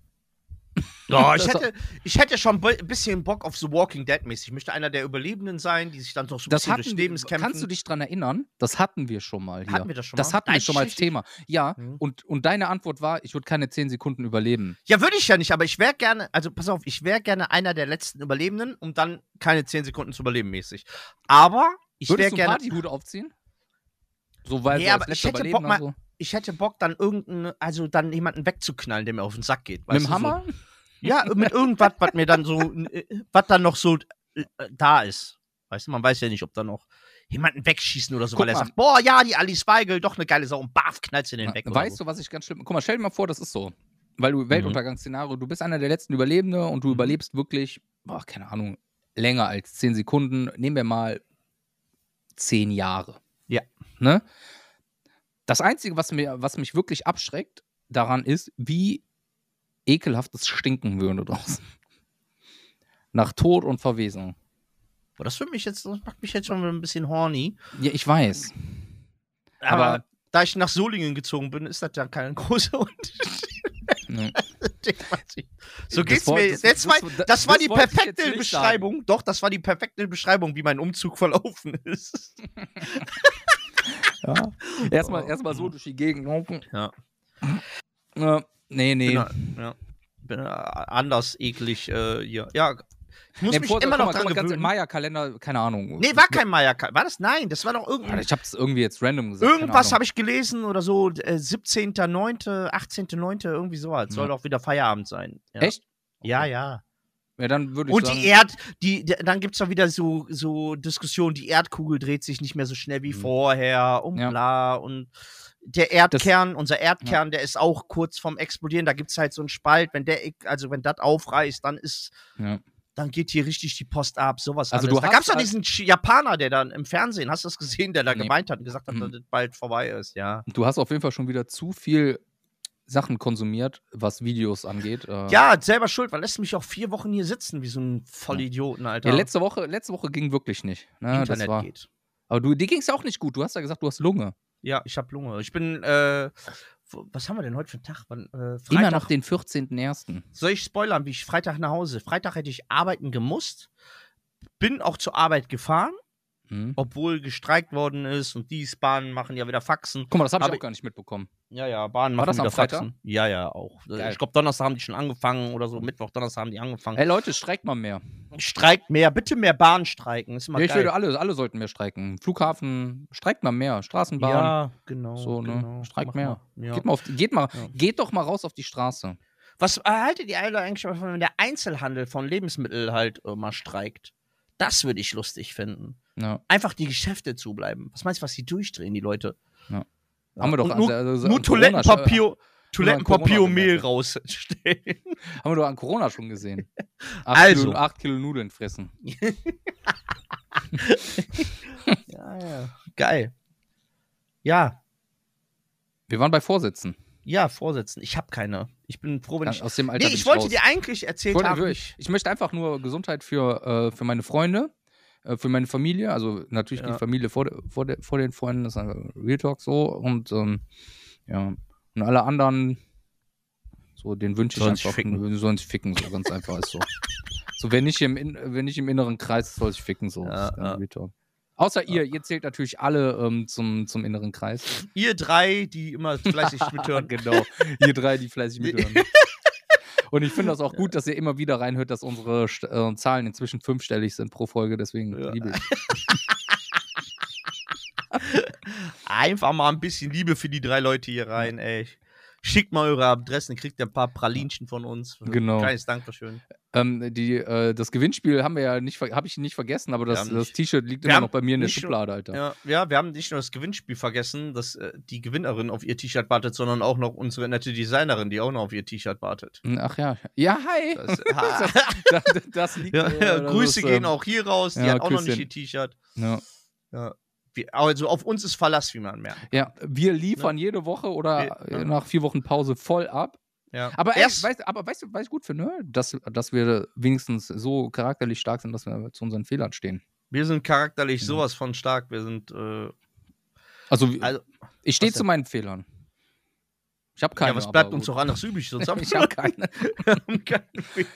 Speaker 3: Ja, ich hätte, ich hätte schon ein bisschen Bock auf The Walking Dead mäßig. Ich möchte einer der Überlebenden sein, die sich dann doch so ein
Speaker 2: Das
Speaker 3: bisschen
Speaker 2: wir,
Speaker 3: Lebens kämpfen.
Speaker 2: kannst du dich dran erinnern? Das hatten wir schon mal hier.
Speaker 3: Hatten wir das schon
Speaker 2: das
Speaker 3: mal?
Speaker 2: hatten wir
Speaker 3: Nein,
Speaker 2: schon mal als. Thema. Ja,
Speaker 3: Mhm.
Speaker 2: und, und deine Antwort war, ich würde keine 10 Sekunden überleben.
Speaker 3: Ja, würde ich ja nicht, aber ich wäre gerne, also pass auf, ich wäre gerne einer der letzten Überlebenden, um dann keine 10 Sekunden zu überleben mäßig. Aber ich wäre
Speaker 2: Würdest du einen
Speaker 3: gerne,
Speaker 2: Partyhut aufziehen? So, weil
Speaker 3: Nee,
Speaker 2: so
Speaker 3: aber ich hätte Bock
Speaker 2: so.
Speaker 3: ich hätte Bock dann irgendeinen, also dann jemanden wegzuknallen, der mir auf den Sack geht.
Speaker 2: Mit dem Hammer?
Speaker 3: So. Ja, mit irgendwas, was mir dann so, äh, was dann noch so äh, da ist. Weißt du, man weiß ja nicht, ob da noch jemanden wegschießen oder so,
Speaker 2: Guck
Speaker 3: weil er
Speaker 2: mal.
Speaker 3: sagt, boah, ja, die Alice Weigel, doch eine geile Sau und baf, knallst du den weg.
Speaker 2: Weißt du, was ich ganz schlimm. Guck mal, stell dir mal vor, das ist so. Weil du Weltuntergangsszenario, du bist einer der letzten Überlebende und du
Speaker 3: Mhm.
Speaker 2: überlebst wirklich, boah, keine Ahnung, länger als 10 Sekunden. Nehmen wir mal 10 Jahre. Ne? Das Einzige, was, mir, was mich wirklich abschreckt daran ist, wie ekelhaft es stinken würde draußen. Nach Tod und Verwesung.
Speaker 3: Boah, das, mich jetzt, das macht mich jetzt schon ein bisschen horny.
Speaker 2: Ja, ich weiß.
Speaker 3: Aber,
Speaker 2: Aber-
Speaker 3: da ich nach Solingen gezogen bin, ist das ja kein großer Unterschied.
Speaker 2: Ne?
Speaker 3: so
Speaker 2: Das
Speaker 3: geht's
Speaker 2: woll-
Speaker 3: mir.
Speaker 2: das-
Speaker 3: Das, war,
Speaker 2: das-
Speaker 3: das war
Speaker 2: das
Speaker 3: die perfekte Beschreibung. Doch, das war die perfekte Beschreibung, wie mein Umzug verlaufen ist.
Speaker 2: Ja. Erstmal erst mal so durch die Gegend laufen.
Speaker 3: Ja.
Speaker 2: Äh, nee, nee.
Speaker 3: Bin, ja, bin äh, anders eklig äh, hier. Ja, ich muss
Speaker 2: nee
Speaker 3: mich
Speaker 2: vor-
Speaker 3: immer noch dran
Speaker 2: mal, ganz im
Speaker 3: gewöhnen.
Speaker 2: Maya-Kalender, keine Ahnung.
Speaker 3: Nee, war kein Maya. War das? Nein, das war doch irgendein.
Speaker 2: Ich hab's irgendwie jetzt random gesagt.
Speaker 3: Irgendwas habe ich gelesen oder so, äh, 17.9., 18.9., irgendwie sowas. Soll
Speaker 2: Ja.
Speaker 3: doch wieder Feierabend sein. Ja.
Speaker 2: Echt?
Speaker 3: Ja, ja.
Speaker 2: Ja, dann würde ich
Speaker 3: Und
Speaker 2: sagen.
Speaker 3: die Erd, die, dann gibt's doch wieder so, so Diskussionen, die Erdkugel dreht sich nicht mehr so schnell wie
Speaker 2: Mhm.
Speaker 3: vorher und
Speaker 2: Ja.
Speaker 3: bla und der Erdkern, unser Erdkern, der ist auch kurz vorm Explodieren. Da gibt's halt so einen Spalt, wenn der, also wenn das aufreißt, dann ist,
Speaker 2: Ja.
Speaker 3: dann geht hier richtig die Post ab, sowas
Speaker 2: Also
Speaker 3: alles.
Speaker 2: du
Speaker 3: Da gab's doch
Speaker 2: halt-
Speaker 3: diesen Japaner, der dann im Fernsehen, hast du das gesehen, der da
Speaker 2: Nee.
Speaker 3: gemeint hat und gesagt hat,
Speaker 2: Mhm.
Speaker 3: dass das bald vorbei ist, ja.
Speaker 2: Du hast auf jeden Fall schon wieder zu viel Sachen konsumiert, was Videos angeht. Äh,
Speaker 3: Ja, selber schuld, weil lässt mich auch vier Wochen hier sitzen, wie so ein Vollidioten, Alter.
Speaker 2: ja, letzte Woche, letzte Woche ging wirklich nicht. Ne? Das
Speaker 3: Internet
Speaker 2: war,
Speaker 3: geht.
Speaker 2: aber du, dir ging's auch nicht gut. Du hast ja gesagt, du hast Lunge.
Speaker 3: Ja, ich hab Lunge. Ich bin, äh, was haben wir denn heute für einen Tag? Wann, äh, Freitag.
Speaker 2: Immer noch den 14.01.
Speaker 3: Soll ich spoilern, wie ich Freitag nach Hause? Freitag hätte ich arbeiten gemusst. Bin auch zur Arbeit gefahren,
Speaker 2: Hm?
Speaker 3: obwohl gestreikt worden ist und die Bahnen machen ja wieder Faxen.
Speaker 2: Guck mal, das habe ich
Speaker 3: Aber-
Speaker 2: auch gar nicht mitbekommen.
Speaker 3: Ja, ja, Bahnen machen wieder? Faxen. Ja, ja, auch.
Speaker 2: Geil.
Speaker 3: Ich glaube, Donnerstag haben die schon angefangen oder so. Mittwoch, Donnerstag haben die angefangen.
Speaker 2: Ey Leute, streikt mal mehr.
Speaker 3: Streikt mehr, bitte mehr Bahn streiken. Ist immer
Speaker 2: Ja, ich
Speaker 3: geil.
Speaker 2: würde alle, alle sollten mehr streiken. Flughafen, streikt mal mehr. Straßenbahn.
Speaker 3: ja, genau.
Speaker 2: So, ne?
Speaker 3: genau.
Speaker 2: Streikt
Speaker 3: Mach
Speaker 2: mehr.
Speaker 3: mal. Ja.
Speaker 2: Geht mal, auf, geht mal,
Speaker 3: Ja.
Speaker 2: geht doch mal raus auf die Straße.
Speaker 3: Was haltet ihr alle eigentlich davon, wenn der Einzelhandel von Lebensmitteln halt äh, mal streikt? Das würde ich lustig finden.
Speaker 2: Ja.
Speaker 3: Einfach die Geschäfte zubleiben. Was meinst du, was die durchdrehen, die Leute?
Speaker 2: Ja. Haben wir doch
Speaker 3: Und nur,
Speaker 2: also-
Speaker 3: nur
Speaker 2: an
Speaker 3: Toilettenpapier, Toilettenpapier
Speaker 2: Corona
Speaker 3: und Mehl
Speaker 2: gemerkt.
Speaker 3: rausstellen.
Speaker 2: Haben wir doch an Corona schon gesehen. Acht
Speaker 3: Also.
Speaker 2: Kilo, acht Kilo Nudeln fressen.
Speaker 3: ja, ja. Geil. Ja,
Speaker 2: Wir waren bei Vorsätzen.
Speaker 3: ja, Vorsitzenden. Ich habe keine. Ich bin froh, wenn ich.
Speaker 2: Aus dem Alter
Speaker 3: Nee, ich wollte
Speaker 2: raus.
Speaker 3: dir eigentlich
Speaker 2: ich,
Speaker 3: erzählt
Speaker 2: wollte,
Speaker 3: haben.
Speaker 2: ich, ich möchte einfach nur Gesundheit für, äh, für meine Freunde, äh, für meine Familie, also natürlich
Speaker 3: Ja.
Speaker 2: die Familie vor, de- vor, de, vor den Freunden, das ist einfach Real Talk so und ähm, ja, und alle anderen, so, den wünsche ich einfach,
Speaker 3: ficken.
Speaker 2: sollen sich ficken, so ganz einfach ist so. So, wenn nicht im, wenn nicht im inneren Kreis, soll sich ficken, so.
Speaker 3: Ja, ja.
Speaker 2: Außer ihr, ihr zählt natürlich alle ähm, zum, zum inneren Kreis.
Speaker 3: Ihr drei, die immer fleißig mithören.
Speaker 2: genau. Ihr drei, die fleißig mithören. Und ich finde das auch gut, dass ihr immer wieder reinhört, dass unsere äh, Zahlen inzwischen fünfstellig sind pro Folge. Deswegen
Speaker 3: Ja.
Speaker 2: liebe ich.
Speaker 3: Einfach mal ein bisschen Liebe für die drei Leute hier rein, ey. Schickt mal eure Adressen, kriegt ihr ein paar Pralinchen von uns.
Speaker 2: Genau.
Speaker 3: Kleines Dankeschön.
Speaker 2: Ähm, die, äh, das Gewinnspiel haben wir ja nicht, habe ich nicht vergessen, aber das, T-Shirt liegt immer noch bei mir in der Schublade, Alter.
Speaker 3: Ja, ja, wir haben nicht nur das Gewinnspiel vergessen, dass äh, die Gewinnerin auf ihr T-Shirt wartet, sondern auch noch unsere nette Designerin, die auch noch auf ihr T-Shirt wartet.
Speaker 2: Ach ja. Ja, hi.
Speaker 3: Das,
Speaker 2: Das, das, das liegt
Speaker 3: ja, ja, Grüße
Speaker 2: ist,
Speaker 3: gehen
Speaker 2: ähm,
Speaker 3: auch hier raus, die
Speaker 2: ja,
Speaker 3: hat auch noch nicht
Speaker 2: Küsschen.
Speaker 3: ihr T-Shirt.
Speaker 2: Ja.
Speaker 3: Ja. Also auf uns ist Verlass, wie man merkt.
Speaker 2: ja, wir liefern jede Woche oder
Speaker 3: Wir-
Speaker 2: äh,
Speaker 3: ja.
Speaker 2: nach vier Wochen Pause voll ab.
Speaker 3: Ja.
Speaker 2: Aber, ey,
Speaker 3: Erst,
Speaker 2: weißt, aber weißt du, was ich gut finde? Dass, dass wir wenigstens so charakterlich stark sind, dass wir zu unseren Fehlern stehen.
Speaker 3: wir sind charakterlich
Speaker 2: Ja.
Speaker 3: sowas von stark. Wir sind, äh,
Speaker 2: Also,
Speaker 3: also,
Speaker 2: ich stehe zu meinen Fehlern. Ich habe keine.
Speaker 3: ja, was bleibt uns doch anderes übrig? Sonst haben
Speaker 2: Ich habe keine.
Speaker 3: wir haben keine.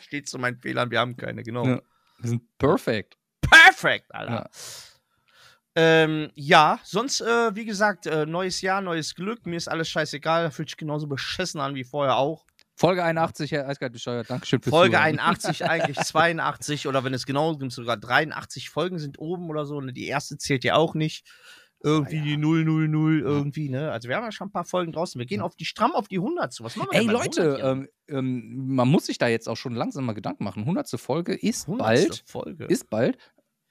Speaker 3: Steht zu meinen Fehlern, wir haben keine, genau.
Speaker 2: Ja. Wir sind perfekt.
Speaker 3: Perfekt, Alter.
Speaker 2: Ja.
Speaker 3: Ähm, ja, sonst, äh, wie gesagt, äh, neues Jahr, neues Glück. Mir ist alles scheißegal. Fühlt sich genauso beschissen an wie vorher auch.
Speaker 2: Folge 81, Herr Eiskalt bescheuert. Dankeschön fürs
Speaker 3: Folge
Speaker 2: Zuhören.
Speaker 3: 81, eigentlich 82 oder wenn es genau sind, sogar 83 Folgen sind oben oder so. Ne, Die erste zählt ja auch nicht. irgendwie
Speaker 2: ja.
Speaker 3: die 000 irgendwie, ne? Also wir haben ja schon ein paar Folgen draußen. Wir gehen auf die stramm auf die 100 zu. Was machen wir
Speaker 2: Ey
Speaker 3: denn bei
Speaker 2: Leute,
Speaker 3: 100 hier?
Speaker 2: ähm, ähm, man muss sich da jetzt auch schon langsam mal Gedanken machen. 100. Folge ist
Speaker 3: 100.
Speaker 2: bald.
Speaker 3: Folge.
Speaker 2: Ist bald.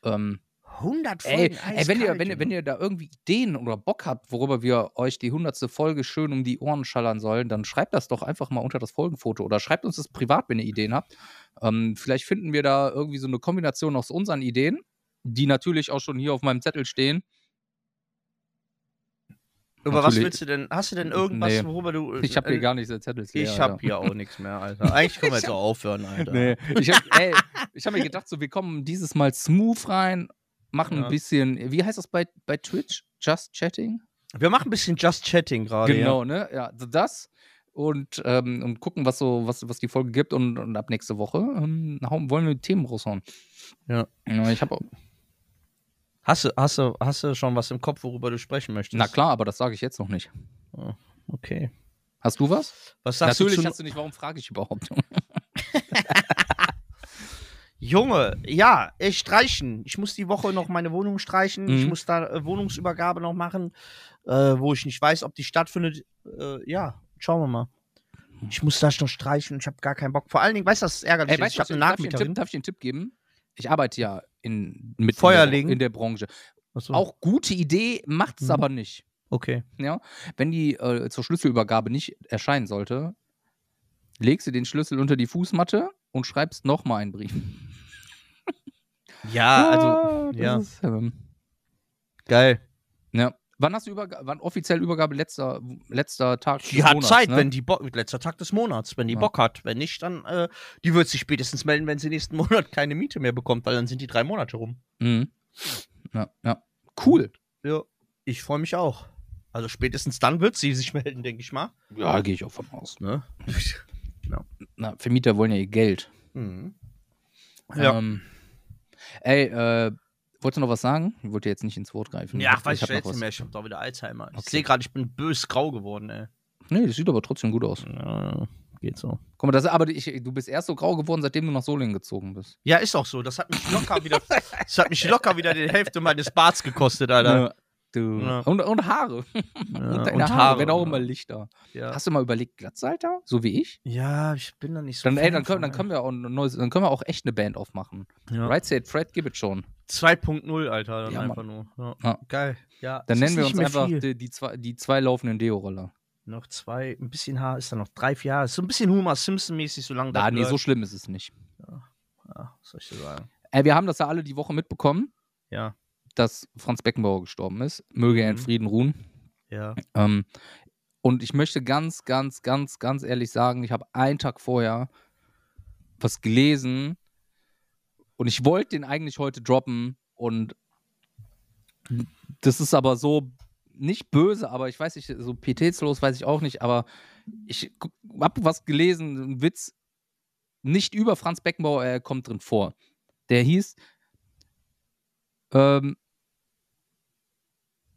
Speaker 2: Ähm,
Speaker 3: 100 Folgen.
Speaker 2: ey, ey, wenn ihr, wenn, ihr, wenn ihr da irgendwie Ideen oder Bock habt, worüber wir euch die 100. Folge schön um die Ohren schallern sollen, dann schreibt das doch einfach mal unter das Folgenfoto oder schreibt uns das privat, wenn ihr Ideen habt. Ähm, vielleicht finden wir da irgendwie so eine Kombination aus unseren Ideen, die natürlich auch schon hier auf meinem Zettel stehen.
Speaker 3: Über was
Speaker 2: Natürlich-
Speaker 3: willst du denn? Hast du denn irgendwas,
Speaker 2: Nee.
Speaker 3: worüber du.
Speaker 2: Ich habe hier
Speaker 3: äh,
Speaker 2: gar nicht der Zettel. ist leer,
Speaker 3: Ich habe hier auch nichts mehr, Alter. Eigentlich können wir jetzt auch aufhören, Alter.
Speaker 2: Nee, ich habe hab mir gedacht, so, wir kommen dieses Mal smooth rein, machen
Speaker 3: Ja.
Speaker 2: ein bisschen, wie heißt das bei, bei Twitch? Just Chatting?
Speaker 3: Wir machen ein bisschen Just Chatting gerade.
Speaker 2: genau, ne? Ja, das. Und, ähm, und gucken, was so, was, was die Folge gibt. Und, und ab nächste Woche ähm, wollen wir Themen raushauen.
Speaker 3: Ja.
Speaker 2: ja ich habe
Speaker 3: Hast du, hast, du, hast du schon was im Kopf, worüber du sprechen möchtest?
Speaker 2: Na klar, aber das sage ich jetzt noch nicht.
Speaker 3: Okay.
Speaker 2: Hast du was?
Speaker 3: Was sagst
Speaker 2: Natürlich
Speaker 3: du zu,
Speaker 2: hast du nicht, warum frage ich überhaupt?
Speaker 3: Junge, ja, äh, streichen. Ich muss die Woche noch meine Wohnung streichen. Ich
Speaker 2: Mhm.
Speaker 3: muss da äh, Wohnungsübergabe noch machen, äh, wo ich nicht weiß, ob die stattfindet. Äh, ja, schauen wir mal. Ich muss das noch streichen. Ich habe gar keinen Bock. Vor allen Dingen, weißt du, das ist ärgerlich.
Speaker 2: Ey,
Speaker 3: ist?
Speaker 2: weißt
Speaker 3: ich habe eine
Speaker 2: ich
Speaker 3: Nachmieterin.
Speaker 2: darf ich dir einen Tipp geben? Ich arbeite ja in, mit
Speaker 3: Feuer
Speaker 2: in der, in der Branche.
Speaker 3: Achso,
Speaker 2: Auch gute Idee, macht es
Speaker 3: Mhm.
Speaker 2: aber nicht.
Speaker 3: okay.
Speaker 2: Ja, wenn die äh, zur Schlüsselübergabe nicht erscheinen sollte, legst du den Schlüssel unter die Fußmatte und schreibst nochmal einen Brief.
Speaker 3: Ja, also,
Speaker 2: Ah, das
Speaker 3: ja.
Speaker 2: Ist, ähm,
Speaker 3: geil.
Speaker 2: ja. Wann hast du Überga wann offiziell Übergabe letzter, letzter Tag?
Speaker 3: Die
Speaker 2: des
Speaker 3: hat
Speaker 2: Monats,
Speaker 3: Zeit,
Speaker 2: ne?
Speaker 3: wenn die Bock, letzter Tag des Monats, wenn die
Speaker 2: Ja.
Speaker 3: Bock hat. Wenn nicht, dann, äh, die wird sich spätestens melden, wenn sie nächsten Monat keine Miete mehr bekommt, weil dann sind die drei Monate rum.
Speaker 2: Mhm. Ja, ja. Cool.
Speaker 3: Ja, ich freue mich auch. Also spätestens dann wird sie sich melden, denke ich mal.
Speaker 2: Ja, gehe ich auch von aus.
Speaker 3: Ne?
Speaker 2: Na, Vermieter wollen ja ihr Geld.
Speaker 3: Mhm. Ja.
Speaker 2: Ähm, ey, äh, wolltest du noch was sagen? Ich wollte jetzt nicht ins Wort greifen.
Speaker 3: Ja, weiß ich, jetzt
Speaker 2: was.
Speaker 3: nicht mehr. Ich habe doch wieder Alzheimer. Ich
Speaker 2: Okay.
Speaker 3: sehe gerade, ich bin bös grau geworden, ey.
Speaker 2: Nee, das sieht aber trotzdem gut aus.
Speaker 3: Ja, geht so.
Speaker 2: Guck mal, das, aber ich, du bist erst so grau geworden, seitdem du nach Solingen gezogen bist.
Speaker 3: Ja, ist auch so. Das hat mich locker wieder, das hat mich locker wieder die Hälfte meines Barts gekostet, Alter.
Speaker 2: Ja, du.
Speaker 3: Ja.
Speaker 2: Und, und Haare.
Speaker 3: Ja,
Speaker 2: und deine Haare, werden auch immer lichter.
Speaker 3: Ja.
Speaker 2: Hast du mal überlegt, Glatzalter? So wie ich?
Speaker 3: ja, ich bin da nicht so.
Speaker 2: Dann, ey, dann, können, dann, können wir auch neues, dann können wir auch echt eine Band aufmachen.
Speaker 3: Ja.
Speaker 2: Right Said Fred, gib es schon.
Speaker 3: 2.0, Alter, dann
Speaker 2: Ja,
Speaker 3: einfach nur. Ja.
Speaker 2: Ja.
Speaker 3: Geil. Ja,
Speaker 2: Dann nennen wir uns einfach die, die, zwei, die zwei laufenden Deo-Roller.
Speaker 3: Noch zwei, ein bisschen Haar ist da noch drei, vier Jahre. Ist so ein bisschen Homer Simpson-mäßig, solange
Speaker 2: Ah,
Speaker 3: das
Speaker 2: nee, so
Speaker 3: läuft.
Speaker 2: schlimm ist es nicht.
Speaker 3: Ja, was soll ich dir sagen?
Speaker 2: Ey, wir haben das ja alle die Woche mitbekommen,
Speaker 3: Ja,
Speaker 2: dass Franz Beckenbauer gestorben ist. Möge er in
Speaker 3: Mhm.
Speaker 2: Frieden ruhen.
Speaker 3: ja.
Speaker 2: Ähm, und ich möchte ganz, ganz, ganz, ganz ehrlich sagen, ich habe einen Tag vorher was gelesen und ich wollte den eigentlich heute droppen und das ist aber so nicht böse, aber ich weiß nicht, so pietätslos weiß ich auch nicht, aber ich habe was gelesen, ein Witz, nicht über Franz Beckenbauer, er kommt drin vor. Der hieß, ähm,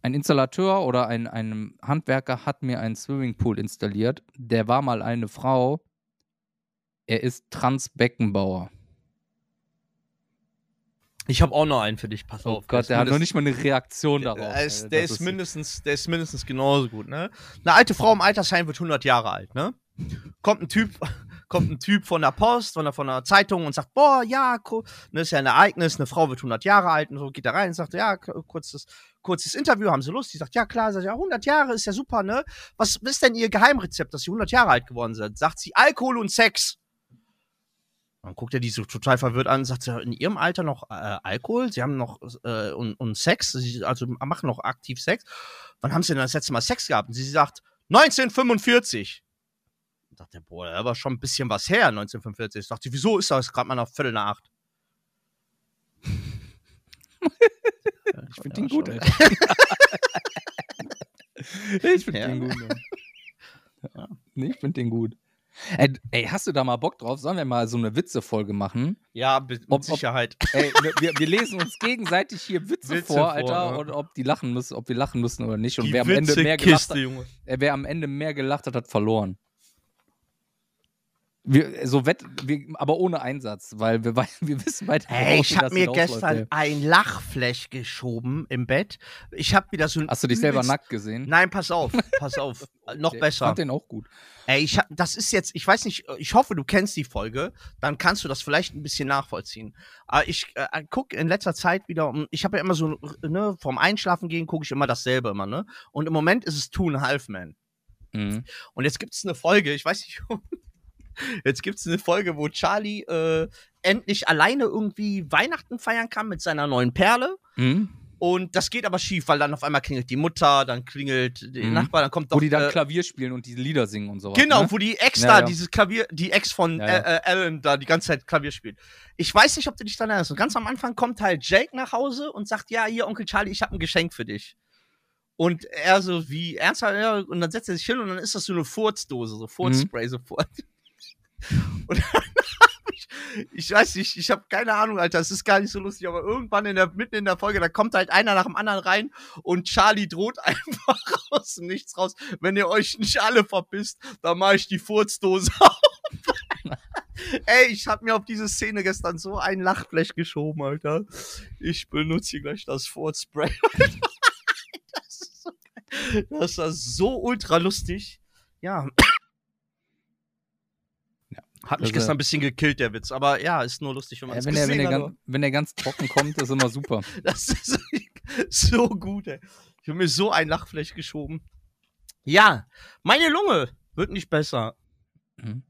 Speaker 2: ein Installateur oder ein, ein Handwerker hat mir einen Swimmingpool installiert. Der war mal eine Frau. Er ist Trans-Beckenbauer.
Speaker 3: Ich habe auch noch einen für dich, pass
Speaker 2: Oh
Speaker 3: auf.
Speaker 2: Gott, der hat noch nicht mal eine Reaktion darauf.
Speaker 3: Der ist, der
Speaker 2: Das
Speaker 3: ist, mindestens, der ist mindestens genauso gut, ne? Eine alte Frau im Altersheim wird 100 Jahre alt, ne? Kommt ein Typ, kommt ein Typ von der Post, von der, von der Zeitung und sagt, boah, ja, ne, ist ja ein Ereignis, eine Frau wird 100 Jahre alt und so, geht da rein und sagt, ja, kurzes, kurzes Interview, haben Sie Lust? Die sagt, ja, klar, sagt, ja, 100 Jahre ist ja super, ne? Was ist denn Ihr Geheimrezept, dass Sie 100 Jahre alt geworden sind? Sagt sie, Alkohol und Sex. Dann guckt er die so total verwirrt an und sagt, in ihrem Alter noch äh, Alkohol? Sie haben noch äh, und, und Sex? Sie, also machen noch aktiv Sex? Wann haben Sie denn das letzte Mal Sex gehabt? Und sie sagt, 1945. Da dachte boah, da war schon ein bisschen was her, 1945. Ich dachte, wieso ist das gerade mal nach Viertel nach acht?
Speaker 2: Ich finde den gut, Alter. ich finde
Speaker 3: Ja.
Speaker 2: den gut. Ja. Nee, ich finde den gut. Ey, ey, hast du da mal Bock drauf? Sollen wir mal so eine Witze-Folge machen?
Speaker 3: Ja, mit
Speaker 2: Ob- ob-
Speaker 3: Sicherheit.
Speaker 2: Ey, wir, wir lesen uns gegenseitig hier Witze,
Speaker 3: Witze
Speaker 2: vor,
Speaker 3: vor,
Speaker 2: Alter,
Speaker 3: ja.
Speaker 2: und ob die lachen müssen, ob wir lachen müssen oder nicht. Und wer am Ende mehr gelacht
Speaker 3: Witzekiste,
Speaker 2: hat, äh, wer am Ende mehr gelacht hat, hat verloren. Wir, so wett, wir, aber ohne Einsatz, weil wir, wir wissen beide.
Speaker 3: Ey,
Speaker 2: worauf
Speaker 3: ich habe mir gestern
Speaker 2: ey.
Speaker 3: ein Lachflash geschoben im Bett. Ich habe wieder so ein
Speaker 2: Hast du dich selber nackt gesehen?
Speaker 3: Nein, pass auf, pass auf. Noch
Speaker 2: Ich
Speaker 3: besser.
Speaker 2: fand den auch gut.
Speaker 3: Ey, ich hab, das ist jetzt, ich weiß nicht, ich hoffe, du kennst die Folge, dann kannst du das vielleicht ein bisschen nachvollziehen. Aber ich äh, gucke in letzter Zeit wieder, um- ich habe ja immer so, ne, vorm Einschlafen gehen gucke ich immer dasselbe immer, ne? Und im Moment ist es Two and a Half Men.
Speaker 2: Mhm.
Speaker 3: Und jetzt gibt es eine Folge, ich weiß nicht, jetzt gibt es eine Folge, wo Charlie äh, endlich alleine irgendwie Weihnachten feiern kann mit seiner neuen Perle.
Speaker 2: Mhm.
Speaker 3: Und das geht aber schief, weil dann auf einmal klingelt die Mutter, dann klingelt der
Speaker 2: Mhm.
Speaker 3: Nachbar, dann kommt doch
Speaker 2: Wo die dann
Speaker 3: äh,
Speaker 2: Klavier spielen und diese Lieder singen und so.
Speaker 3: Genau,
Speaker 2: ne?
Speaker 3: wo die Ex
Speaker 2: Ja,
Speaker 3: da,
Speaker 2: ja.
Speaker 3: dieses Klavier, die Ex von
Speaker 2: Ja.
Speaker 3: Äh, äh, Alan da die ganze Zeit Klavier spielt. Ich weiß nicht, ob du dich daran erinnerst. Und ganz am Anfang kommt halt Jake nach Hause und sagt, ja, hier, Onkel Charlie, ich habe ein Geschenk für dich. Und er so, wie ernsthaft, und dann setzt er sich hin und dann ist das so eine Furzdose, so Furzspray sofort. Und dann hab ich, ich weiß nicht, ich habe keine Ahnung, Alter, es ist gar nicht so lustig, aber irgendwann in der, mitten in der Folge, da kommt halt einer nach dem anderen rein und Charlie droht einfach aus dem Nichts raus, wenn ihr euch nicht alle verpisst, dann mache ich die Furzdose auf. Ey, ich habe mir auf diese Szene gestern so ein Lachflash geschoben, Alter. Ich benutze hier gleich das Furzspray. das ist so geil. Das war so ultra lustig. Ja. Hat mich
Speaker 2: Also-
Speaker 3: gestern ein bisschen gekillt, der Witz. Aber ja, ist nur lustig, wenn man
Speaker 2: Ja,
Speaker 3: es
Speaker 2: wenn, der, wenn, der
Speaker 3: hat.
Speaker 2: ganz, wenn der ganz trocken kommt, ist immer super.
Speaker 3: Das ist so gut, ey. Ich habe mir so ein Lachflash geschoben. Ja, meine Lunge wird nicht besser.
Speaker 2: Mhm.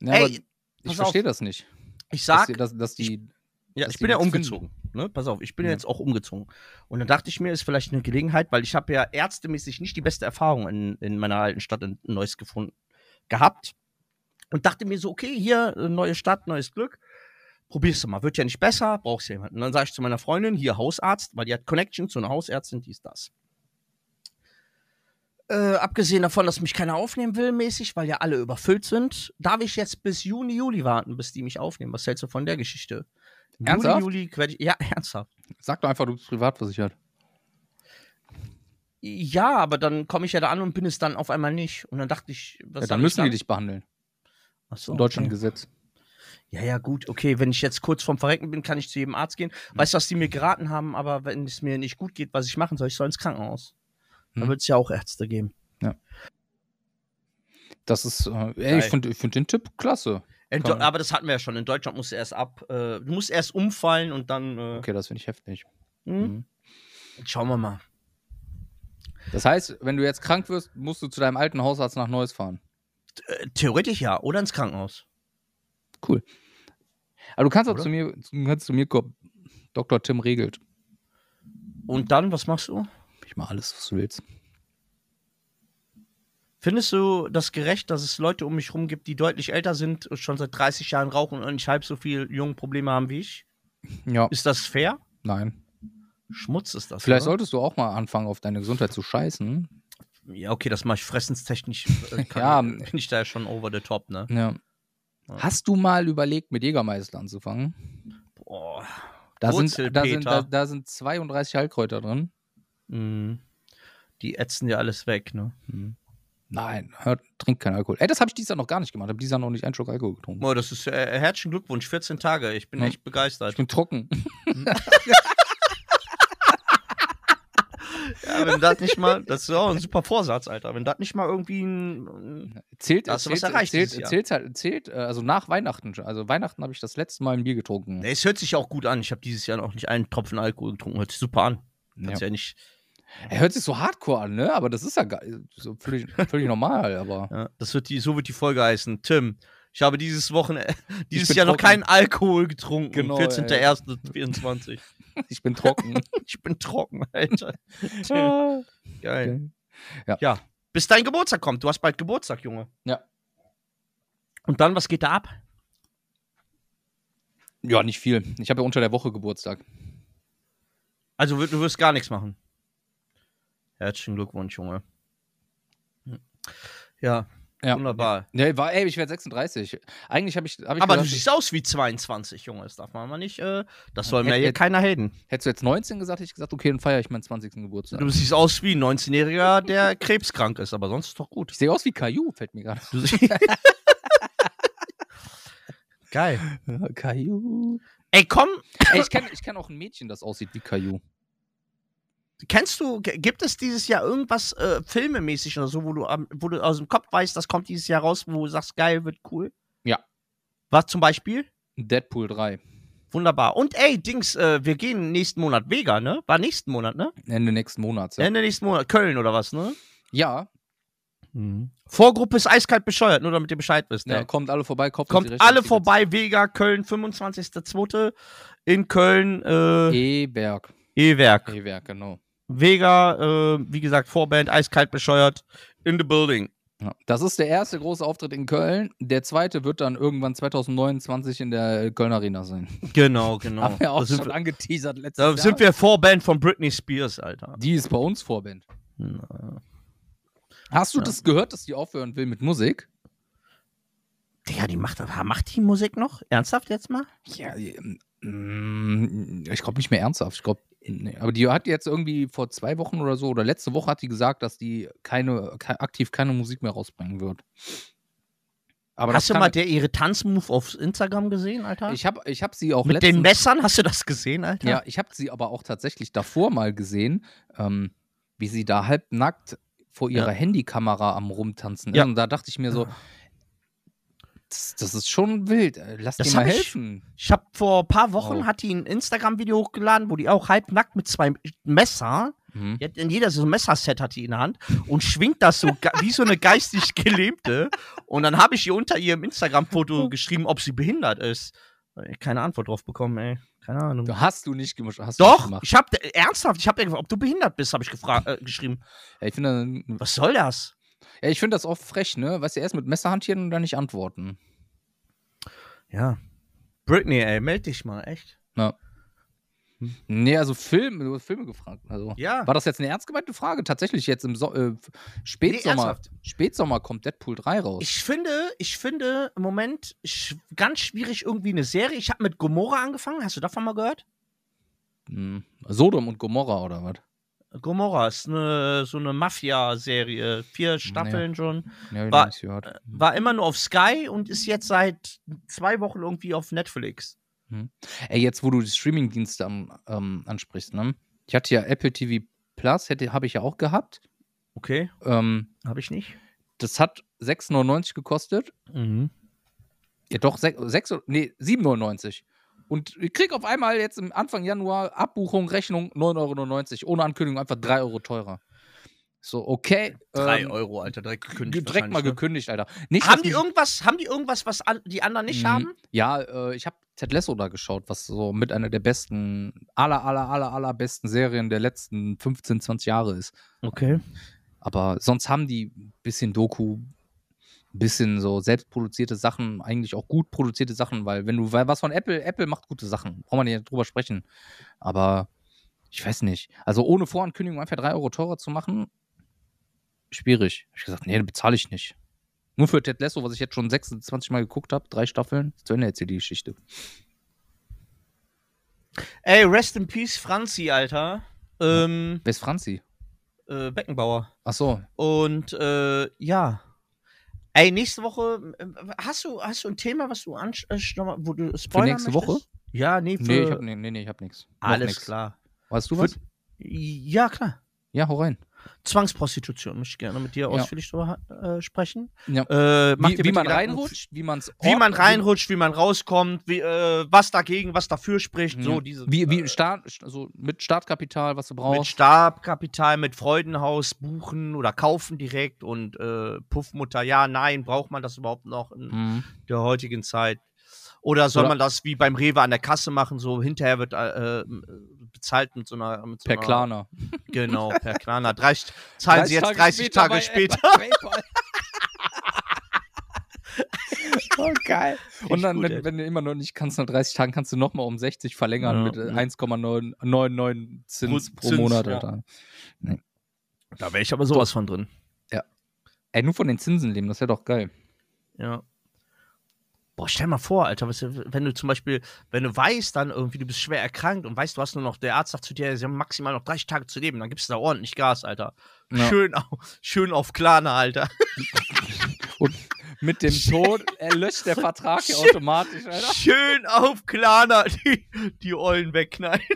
Speaker 2: Ja,
Speaker 3: Ey,
Speaker 2: ich verstehe das nicht.
Speaker 3: Ich
Speaker 2: Dass
Speaker 3: sag,
Speaker 2: die, dass, dass die,
Speaker 3: ja,
Speaker 2: dass
Speaker 3: ich bin ja umgezogen. Ne? Pass auf, ich bin ja
Speaker 2: Ja.
Speaker 3: jetzt auch umgezogen. Und dann dachte ich mir, ist vielleicht eine Gelegenheit, weil ich habe ja ärztemäßig nicht die beste Erfahrung in, in meiner alten Stadt in Neuss gefunden gehabt. Und dachte mir so, okay, hier, äh, neue Stadt, neues Glück. Probierst du mal, wird ja nicht besser, brauchst du jemanden. Und dann sage ich zu meiner Freundin, hier Hausarzt, weil die hat Connection zu einer Hausärztin, die ist das. Äh, abgesehen davon, dass mich keiner aufnehmen will, mäßig, weil ja alle überfüllt sind, darf ich jetzt bis Juni, Juli warten, bis die mich aufnehmen. Was hältst du von der Geschichte?
Speaker 2: Ernsthaft?
Speaker 3: Juli, Juli, ja, ernsthaft.
Speaker 2: sag doch einfach, du bist privatversichert.
Speaker 3: Ja, aber dann komme ich ja da an und bin es dann auf einmal nicht. Und dann dachte ich, was
Speaker 2: Ja, dann
Speaker 3: ich
Speaker 2: müssen die dich behandeln.
Speaker 3: So,
Speaker 2: In Deutschland
Speaker 3: okay.
Speaker 2: Gesetz.
Speaker 3: Ja, ja, gut, okay. Wenn ich jetzt kurz vorm Verrecken bin, kann ich zu jedem Arzt gehen. Weißt du, was die mir geraten haben? Aber wenn es mir nicht gut geht, was ich machen soll, ich soll ins Krankenhaus. Da
Speaker 2: Hm.
Speaker 3: wird es ja auch Ärzte geben.
Speaker 2: Das ist, äh, ey, ich finde ich find den Tipp klasse.
Speaker 3: Aber das hatten wir ja schon. In Deutschland musst du erst ab, äh, du musst erst umfallen und dann. Äh,
Speaker 2: Okay, das finde ich heftig.
Speaker 3: hm?
Speaker 2: Mhm.
Speaker 3: Schauen wir mal.
Speaker 2: Das heißt, wenn du jetzt krank wirst, musst du zu deinem alten Hausarzt nach Neuss fahren.
Speaker 3: Äh, theoretisch ja. Oder ins Krankenhaus.
Speaker 2: Cool. Aber du kannst auch
Speaker 3: Oder?
Speaker 2: zu mir, kannst zu mir kommen. Dr. Tim regelt.
Speaker 3: Und dann, was machst du?
Speaker 2: Ich mach alles, was du willst.
Speaker 3: Findest du das gerecht, dass es Leute um mich rum gibt, die deutlich älter sind, schon seit 30 Jahren rauchen und nicht halb so viel jungen Probleme haben wie ich?
Speaker 2: Ja,
Speaker 3: Ist das fair?
Speaker 2: nein.
Speaker 3: Schmutz ist das.
Speaker 2: Vielleicht
Speaker 3: oder?
Speaker 2: solltest du auch mal anfangen, auf deine Gesundheit zu scheißen.
Speaker 3: Ja, okay, das mache ich fressenstechnisch. Äh, kann,
Speaker 2: Ja.
Speaker 3: bin ich da ja schon over the top, ne?
Speaker 2: Ja.
Speaker 3: Ja.
Speaker 2: Hast du mal überlegt, mit Jägermeister anzufangen?
Speaker 3: Boah.
Speaker 2: Da sind, da, sind, da, da sind 32 Heilkräuter drin.
Speaker 3: Mhm. Die ätzen ja alles weg, ne?
Speaker 2: Hm. Nein, hört, trink keinen Alkohol. Ey, das habe ich dieses Jahr noch gar nicht gemacht. Ich habe dieses Jahr noch nicht einen Schluck Alkohol getrunken.
Speaker 3: Boah, das ist äh, herzlichen Glückwunsch, 14 Tage. Ich bin
Speaker 2: Ja.
Speaker 3: echt begeistert.
Speaker 2: Ich bin trocken.
Speaker 3: Ja, wenn das nicht mal, das ist auch ein super Vorsatz, Alter. Wenn das nicht mal irgendwie ein.
Speaker 2: Zählt,
Speaker 3: hast du was
Speaker 2: zählt,
Speaker 3: erreicht
Speaker 2: zählt, zählt, halt, zählt, äh, also nach Weihnachten. Also Weihnachten habe ich das letzte Mal ein Bier getrunken.
Speaker 3: Es hört sich auch gut an. Ich habe dieses Jahr noch nicht einen Tropfen Alkohol getrunken. Hört sich super an.
Speaker 2: Ja.
Speaker 3: Kannst ja nicht.
Speaker 2: Er hört sich so hardcore an, ne? Aber das ist ja. So völlig, völlig normal, aber.
Speaker 3: Ja, das wird die, so wird die Folge heißen. Tim, ich habe dieses Wochenende, dieses Jahr noch keinen Alkohol getrunken.
Speaker 2: Genau,
Speaker 3: 14.01.24.
Speaker 2: Ich bin trocken.
Speaker 3: Ich bin trocken, Alter. Geil.
Speaker 2: Ja.
Speaker 3: Ja. Bis dein Geburtstag kommt. Du hast bald Geburtstag, Junge.
Speaker 2: Ja.
Speaker 3: Und dann, was geht da ab?
Speaker 2: ja, nicht viel. Ich habe ja unter der Woche Geburtstag.
Speaker 3: Also, du wirst gar nichts machen. Herzlichen Glückwunsch, Junge. Ja,
Speaker 2: Ja.
Speaker 3: wunderbar.
Speaker 2: Ja, war, ey, ich werde 36. Eigentlich habe ich, hab ich
Speaker 3: Aber du
Speaker 2: gedacht,
Speaker 3: siehst aus wie 22, Junge. Das darf man mal nicht. Äh, das soll mir hier keiner haten.
Speaker 2: hättest du jetzt 19 gesagt, hätte ich gesagt, okay, dann feiere ich meinen 20. Geburtstag.
Speaker 3: Du siehst aus wie ein 19-Jähriger, der krebskrank ist. Aber sonst ist doch gut.
Speaker 2: Ich sehe aus wie Caillou, fällt mir gerade.
Speaker 3: Du Geil.
Speaker 2: Caillou.
Speaker 3: Ey, komm,
Speaker 2: Ey, ich kenne ich kenn auch ein Mädchen, das aussieht wie Caillou.
Speaker 3: Kennst du, gibt es dieses Jahr irgendwas äh, filmemäßig oder so, wo du, am- wo du aus dem Kopf weißt, das kommt dieses Jahr raus, wo du sagst, geil, wird cool?
Speaker 2: Ja.
Speaker 3: Was zum Beispiel?
Speaker 2: Deadpool 3.
Speaker 3: Wunderbar. Und ey, Dings, äh, wir gehen nächsten Monat Vega, ne? War nächsten Monat, ne?
Speaker 2: Ende nächsten Monats. Ja.
Speaker 3: Ende nächsten Monat. Köln oder was, ne?
Speaker 2: ja,
Speaker 3: Vorgruppe ist eiskalt bescheuert, nur damit ihr Bescheid wisst.
Speaker 2: ja,
Speaker 3: ey.
Speaker 2: kommt alle vorbei.
Speaker 3: Kommt
Speaker 2: Rechte
Speaker 3: alle vorbei, Vega, Köln, 25.02. in Köln, äh,
Speaker 2: E-Berg.
Speaker 3: E-Werk.
Speaker 2: E-Werk, genau.
Speaker 3: Vega, äh, wie gesagt, Vorband, eiskalt bescheuert, in the building.
Speaker 2: Ja. Das ist der erste große Auftritt in Köln. Der zweite wird dann irgendwann 2029 in der Köln Arena sein.
Speaker 3: Genau, genau.
Speaker 2: Haben wir auch
Speaker 3: da sind,
Speaker 2: schon
Speaker 3: wir,
Speaker 2: angeteasert letztes
Speaker 3: da
Speaker 2: Jahr.
Speaker 3: sind wir Vorband von Britney Spears, Alter.
Speaker 2: Die ist bei uns Vorband.
Speaker 3: Na.
Speaker 2: Hast du
Speaker 3: Ja.
Speaker 2: das gehört, dass die aufhören will mit Musik?
Speaker 3: Digga, die macht, macht die Musik noch? Ernsthaft jetzt mal?
Speaker 2: Ja, mm, ich glaube nicht mehr ernsthaft. Ich glaube, nee. aber die hat jetzt irgendwie vor zwei Wochen oder so oder letzte Woche hat die gesagt, dass die keine, ke aktiv keine Musik mehr rausbringen wird. Aber
Speaker 3: Hast du mal der, ihre Tanzmove auf Instagram gesehen, Alter?
Speaker 2: ich habe ich hab sie auch
Speaker 3: Mit den Messern, hast du das gesehen, Alter?
Speaker 2: Ja, ich habe sie aber auch tatsächlich davor mal gesehen, ähm, wie sie da halbnackt vor ihrer
Speaker 3: Ja.
Speaker 2: Handykamera am Rumtanzen ist.
Speaker 3: Ja.
Speaker 2: Und da dachte ich mir so, das, das ist schon wild. äh, Lass
Speaker 3: Das
Speaker 2: dir mal
Speaker 3: ich-
Speaker 2: helfen.
Speaker 3: Ich habe vor ein paar Wochen
Speaker 2: Oh.
Speaker 3: hat die ein Instagram-Video hochgeladen, wo die auch halbnackt mit zwei Messer,
Speaker 2: Mhm.
Speaker 3: in jeder so ein Messerset hat die in der Hand und schwingt das so wie so eine geistig Gelähmte. Und dann habe ich ihr unter ihrem Instagram-Foto geschrieben, ob sie behindert ist. Äh, Keine Antwort drauf bekommen, ey. Keine Ahnung.
Speaker 2: Du hast du nicht gemacht. Hast du nicht
Speaker 3: Doch,
Speaker 2: gemacht.
Speaker 3: ich habe ernsthaft, ich habe gefragt, ob du behindert bist, habe ich gefragt, äh, geschrieben.
Speaker 2: Ja, ich finde
Speaker 3: Was soll das?
Speaker 2: Ja, ich find das oft frech, ne? Weißt du, erst mit Messer hantieren und dann nicht antworten.
Speaker 3: Ja. Britney, ey, meld dich mal, echt.
Speaker 2: Nee, also Film, du hast Filme gefragt. Also,
Speaker 3: Ja.
Speaker 2: War das jetzt eine ernst gemeinte Frage? Tatsächlich jetzt im so äh, Spätsommer,
Speaker 3: ernsthaft.
Speaker 2: Spätsommer kommt Deadpool 3 raus.
Speaker 3: Ich finde, ich finde im Moment sch ganz schwierig irgendwie eine Serie. Ich habe mit Gomorra angefangen. Hast du davon mal gehört?
Speaker 2: Hm, Sodom und Gomorra oder was?
Speaker 3: Gomorra ist eine, so eine Mafia-Serie. Vier Staffeln schon.
Speaker 2: Ja,
Speaker 3: War-
Speaker 2: nicht gehört.
Speaker 3: War immer nur auf Sky und ist jetzt seit zwei Wochen irgendwie auf Netflix.
Speaker 2: Ey, jetzt wo du die Streamingdienste am, ähm, ansprichst, ne? Ich hatte ja Apple TV Plus, habe ich ja auch gehabt.
Speaker 3: Okay,
Speaker 2: Ähm,
Speaker 3: habe ich nicht.
Speaker 2: das hat 6,99 gekostet.
Speaker 3: Mhm.
Speaker 2: Ja, doch, 6, 6 nee, 7,99. Und ich krieg auf einmal jetzt im Anfang Januar Abbuchung, Rechnung 9,99 Euro. Ohne Ankündigung einfach 3 Euro teurer. So, okay.
Speaker 3: Drei
Speaker 2: ähm,
Speaker 3: Euro, Alter, direkt
Speaker 2: ge-
Speaker 3: gekündigt.
Speaker 2: Direkt mal
Speaker 3: ne?
Speaker 2: gekündigt, Alter. Nicht,
Speaker 3: Haben die, irgendwas, haben die irgendwas, was an, die anderen nicht haben?
Speaker 2: Ja, äh, ich habe Ted Lasso da geschaut, was so mit einer der besten, aller, aller, aller, aller besten Serien der letzten 15, 20 Jahre ist.
Speaker 3: Okay.
Speaker 2: Aber sonst haben die ein bisschen Doku, bisschen so selbstproduzierte Sachen, eigentlich auch gut produzierte Sachen, weil wenn du, was von Apple, Apple macht gute Sachen, braucht man nicht drüber sprechen. Aber ich weiß nicht. Also ohne Vorankündigung einfach 3 Euro teurer zu machen, schwierig. Hab ich gesagt, nee, bezahle ich nicht. Nur für Ted Lasso, was ich jetzt schon 26 Mal geguckt habe, drei Staffeln, zu Ende jetzt hier die Geschichte.
Speaker 3: Ey, rest in peace, Franzi, Alter. Ähm,
Speaker 2: Wer ist Franzi?
Speaker 3: äh, Beckenbauer.
Speaker 2: Ach so,
Speaker 3: Und äh, ja. Ey, nächste Woche, äh, hast du, hast du ein Thema, was du ansch äh, wo du spoilern
Speaker 2: nächste
Speaker 3: möchtest?
Speaker 2: Woche?
Speaker 3: Ja, nee, für
Speaker 2: nee, ich hab, nee, nee, ich hab nichts. Noch
Speaker 3: alles
Speaker 2: nix.
Speaker 3: klar.
Speaker 2: Weißt du
Speaker 3: Für-
Speaker 2: was?
Speaker 3: Ja, klar.
Speaker 2: Ja, hau rein.
Speaker 3: Zwangsprostitution möchte ich gerne mit dir ausführlich drüber äh, sprechen. Äh,
Speaker 2: Wie, wie man
Speaker 3: Gedanken,
Speaker 2: reinrutscht, wie man es
Speaker 3: Wie man reinrutscht, wie man rauskommt, wie, äh, was dagegen, was dafür spricht, so diese.
Speaker 2: Wie, wie
Speaker 3: äh,
Speaker 2: Start, also mit Startkapital, was du
Speaker 3: mit
Speaker 2: brauchst.
Speaker 3: Startkapital, mit Freudenhaus buchen oder kaufen direkt und äh, Puffmutter, ja, nein, braucht man das überhaupt noch in
Speaker 2: Mhm.
Speaker 3: der heutigen Zeit? Oder soll
Speaker 2: Oder-
Speaker 3: man das wie beim Rewe an der Kasse machen, so hinterher wird äh, äh, bezahlt mit so einer. Mit so
Speaker 2: Per Klarna.
Speaker 3: Genau, per Klarna. 30, zahlen Sie jetzt 30 Tage
Speaker 2: bei-
Speaker 3: später.
Speaker 2: bei PayPal. oh, geil. Und dann,
Speaker 3: gut,
Speaker 2: wenn, wenn du immer noch nicht kannst, nach 30 Tagen kannst du nochmal um 60 verlängern
Speaker 3: Ja,
Speaker 2: mit äh,
Speaker 3: ja.
Speaker 2: 1,99 Zins pro
Speaker 3: Zins,
Speaker 2: Monat.
Speaker 3: ja.
Speaker 2: Alter.
Speaker 3: Da wäre ich aber sowas von drin.
Speaker 2: Ey, nur von den Zinsen leben, das wäre doch geil.
Speaker 3: Ja. Boah, stell mal vor, Alter, was, wenn du zum Beispiel, wenn du weißt, dann irgendwie, du bist schwer erkrankt und weißt, du hast nur noch, der Arzt sagt zu dir, sie haben maximal noch 30 Tage zu leben, dann gibst du da ordentlich Gas, Alter.
Speaker 2: Ja.
Speaker 3: Schön, auf, schön auf Klarna, Alter.
Speaker 2: Und mit dem Tod erlöscht der Vertrag ja automatisch, Alter.
Speaker 3: Schön auf Klarna die, die Eulen wegknallen.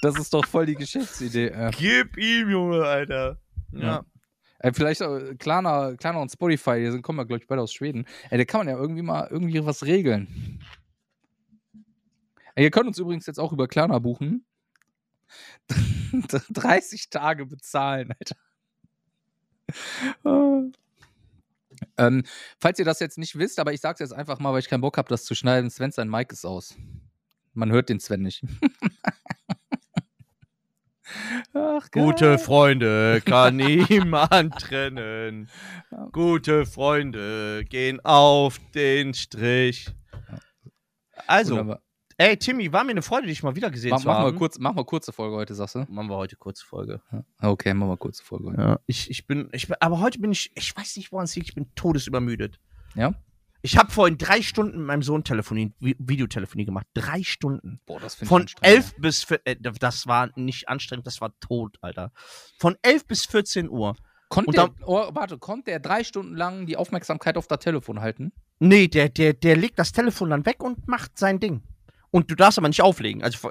Speaker 2: Das ist doch voll die Geschäftsidee. Äh.
Speaker 3: Gib ihm, Junge, Alter. Ja.
Speaker 2: Ja. Ey, vielleicht äh, Klarna, Klarna und Spotify, die sind, kommen ja, glaube ich, beide aus Schweden. Ey, da kann man ja irgendwie mal irgendwie was regeln. Ey, ihr könnt uns übrigens jetzt auch über Klarna buchen. 30 Tage bezahlen, Alter. Ähm, falls ihr das jetzt nicht wisst, aber ich sag's jetzt einfach mal, weil ich keinen Bock habe, das zu schneiden. Sven sein Mic ist aus. Man hört den Sven nicht. Ach,
Speaker 3: Gute. Freunde kann niemand trennen. Gute Freunde gehen auf den Strich. Also,
Speaker 2: Wunderbar.
Speaker 3: ey, Timmy, war mir eine Freude, dich mal wieder gesehen
Speaker 2: Mach,
Speaker 3: zu
Speaker 2: mach, mal
Speaker 3: haben.
Speaker 2: kurz, mach mal kurze Folge heute, sagst du?
Speaker 3: Machen wir heute kurze Folge.
Speaker 2: Okay, mach mal kurze Folge. heute.
Speaker 3: Ja. Ich, ich bin, ich bin, aber heute bin ich, ich weiß nicht, woran es liegt, ich bin todesübermüdet.
Speaker 2: Ja?
Speaker 3: Ich habe vorhin drei Stunden mit meinem Sohn Telefoniert, Vi- Videotelefonie gemacht. Drei Stunden.
Speaker 2: Boah, das finde
Speaker 3: Von elf bis, vier- äh, das war nicht anstrengend, das war tot, Alter. Von elf bis 14 Uhr.
Speaker 2: Konnte
Speaker 3: Und
Speaker 2: der, oh, warte, konnte der drei Stunden lang die Aufmerksamkeit auf das Telefon halten?
Speaker 3: Nee, der, der, der legt das Telefon dann weg und macht sein Ding. Und du darfst aber nicht auflegen. Also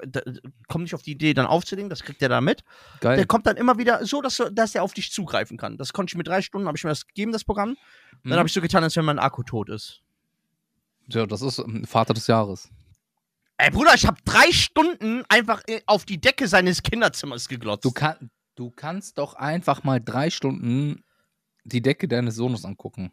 Speaker 3: komm nicht auf die Idee, dann aufzulegen, das kriegt er da mit.
Speaker 2: Geil.
Speaker 3: Der kommt dann immer wieder so, dass, dass er auf dich zugreifen kann. Das konnte ich mit drei Stunden, habe ich mir das gegeben, das Programm. Dann
Speaker 2: Mhm.
Speaker 3: habe ich so getan, als wenn mein Akku tot ist.
Speaker 2: ja, das ist ähm, Vater des Jahres.
Speaker 3: Ey, Bruder, ich habe drei Stunden einfach äh, auf die Decke seines Kinderzimmers geglotzt.
Speaker 2: Du, kann, du kannst doch einfach mal drei Stunden die Decke deines Sohnes angucken.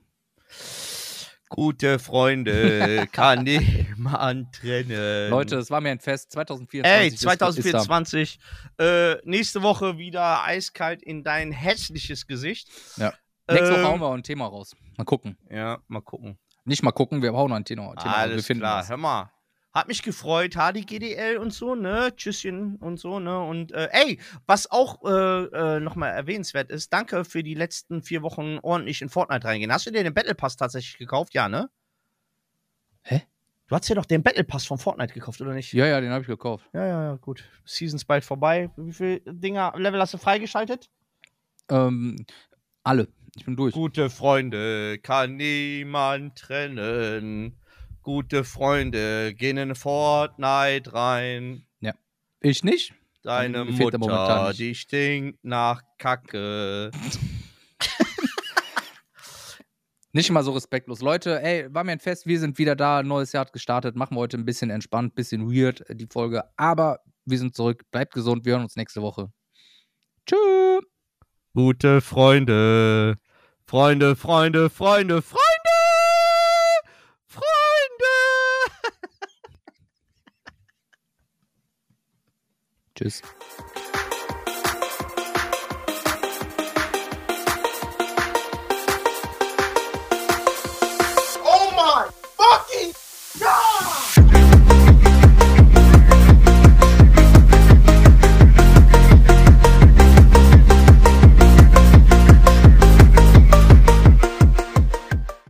Speaker 3: Gute Freunde kann niemand trennen.
Speaker 2: Leute, es war mir ein Fest. 2024.
Speaker 3: Ey,
Speaker 2: ist- ist da.
Speaker 3: 2024. Äh, nächste Woche wieder eiskalt in dein hässliches Gesicht.
Speaker 2: Ja. Nächste Woche hauen wir ein Thema raus. Mal gucken.
Speaker 3: Ja, mal gucken.
Speaker 2: Nicht mal gucken, wir hauen ein Thema, Thema
Speaker 3: Alles klar,
Speaker 2: was.
Speaker 3: hör mal. Hat mich gefreut, HDGDL und so, ne? Tschüsschen und so, ne? Und äh, ey, was auch äh, äh, nochmal erwähnenswert ist, danke für die letzten vier Wochen ordentlich in Fortnite reingehen. Hast du dir den Battle Pass tatsächlich gekauft? Ja, ne?
Speaker 2: Hä?
Speaker 3: Du hast dir doch den Battle Pass von Fortnite gekauft, oder nicht?
Speaker 2: Ja, ja, den habe ich gekauft.
Speaker 3: ja, ja, ja, gut. Seasons bald vorbei. Wie viele Dinger, Level hast du freigeschaltet?
Speaker 2: Ähm, alle. Ich bin durch.
Speaker 3: Gute Freunde kann niemand trennen. Gute Freunde gehen in Fortnite rein.
Speaker 2: Ich nicht.
Speaker 3: Deine Mutter,
Speaker 2: nicht.
Speaker 3: die stinkt nach Kacke.
Speaker 2: Nicht mal so respektlos. Leute, ey, war mir ein Fest. Wir sind wieder da. Neues Jahr hat gestartet. Machen wir heute ein bisschen entspannt, bisschen weird, äh, die Folge. Aber wir sind zurück. Bleibt gesund. Wir hören uns nächste Woche. Tschüss.
Speaker 3: Gute Freunde. Freunde, Freunde, Freunde, Freunde! Freunde!
Speaker 2: Tschüss.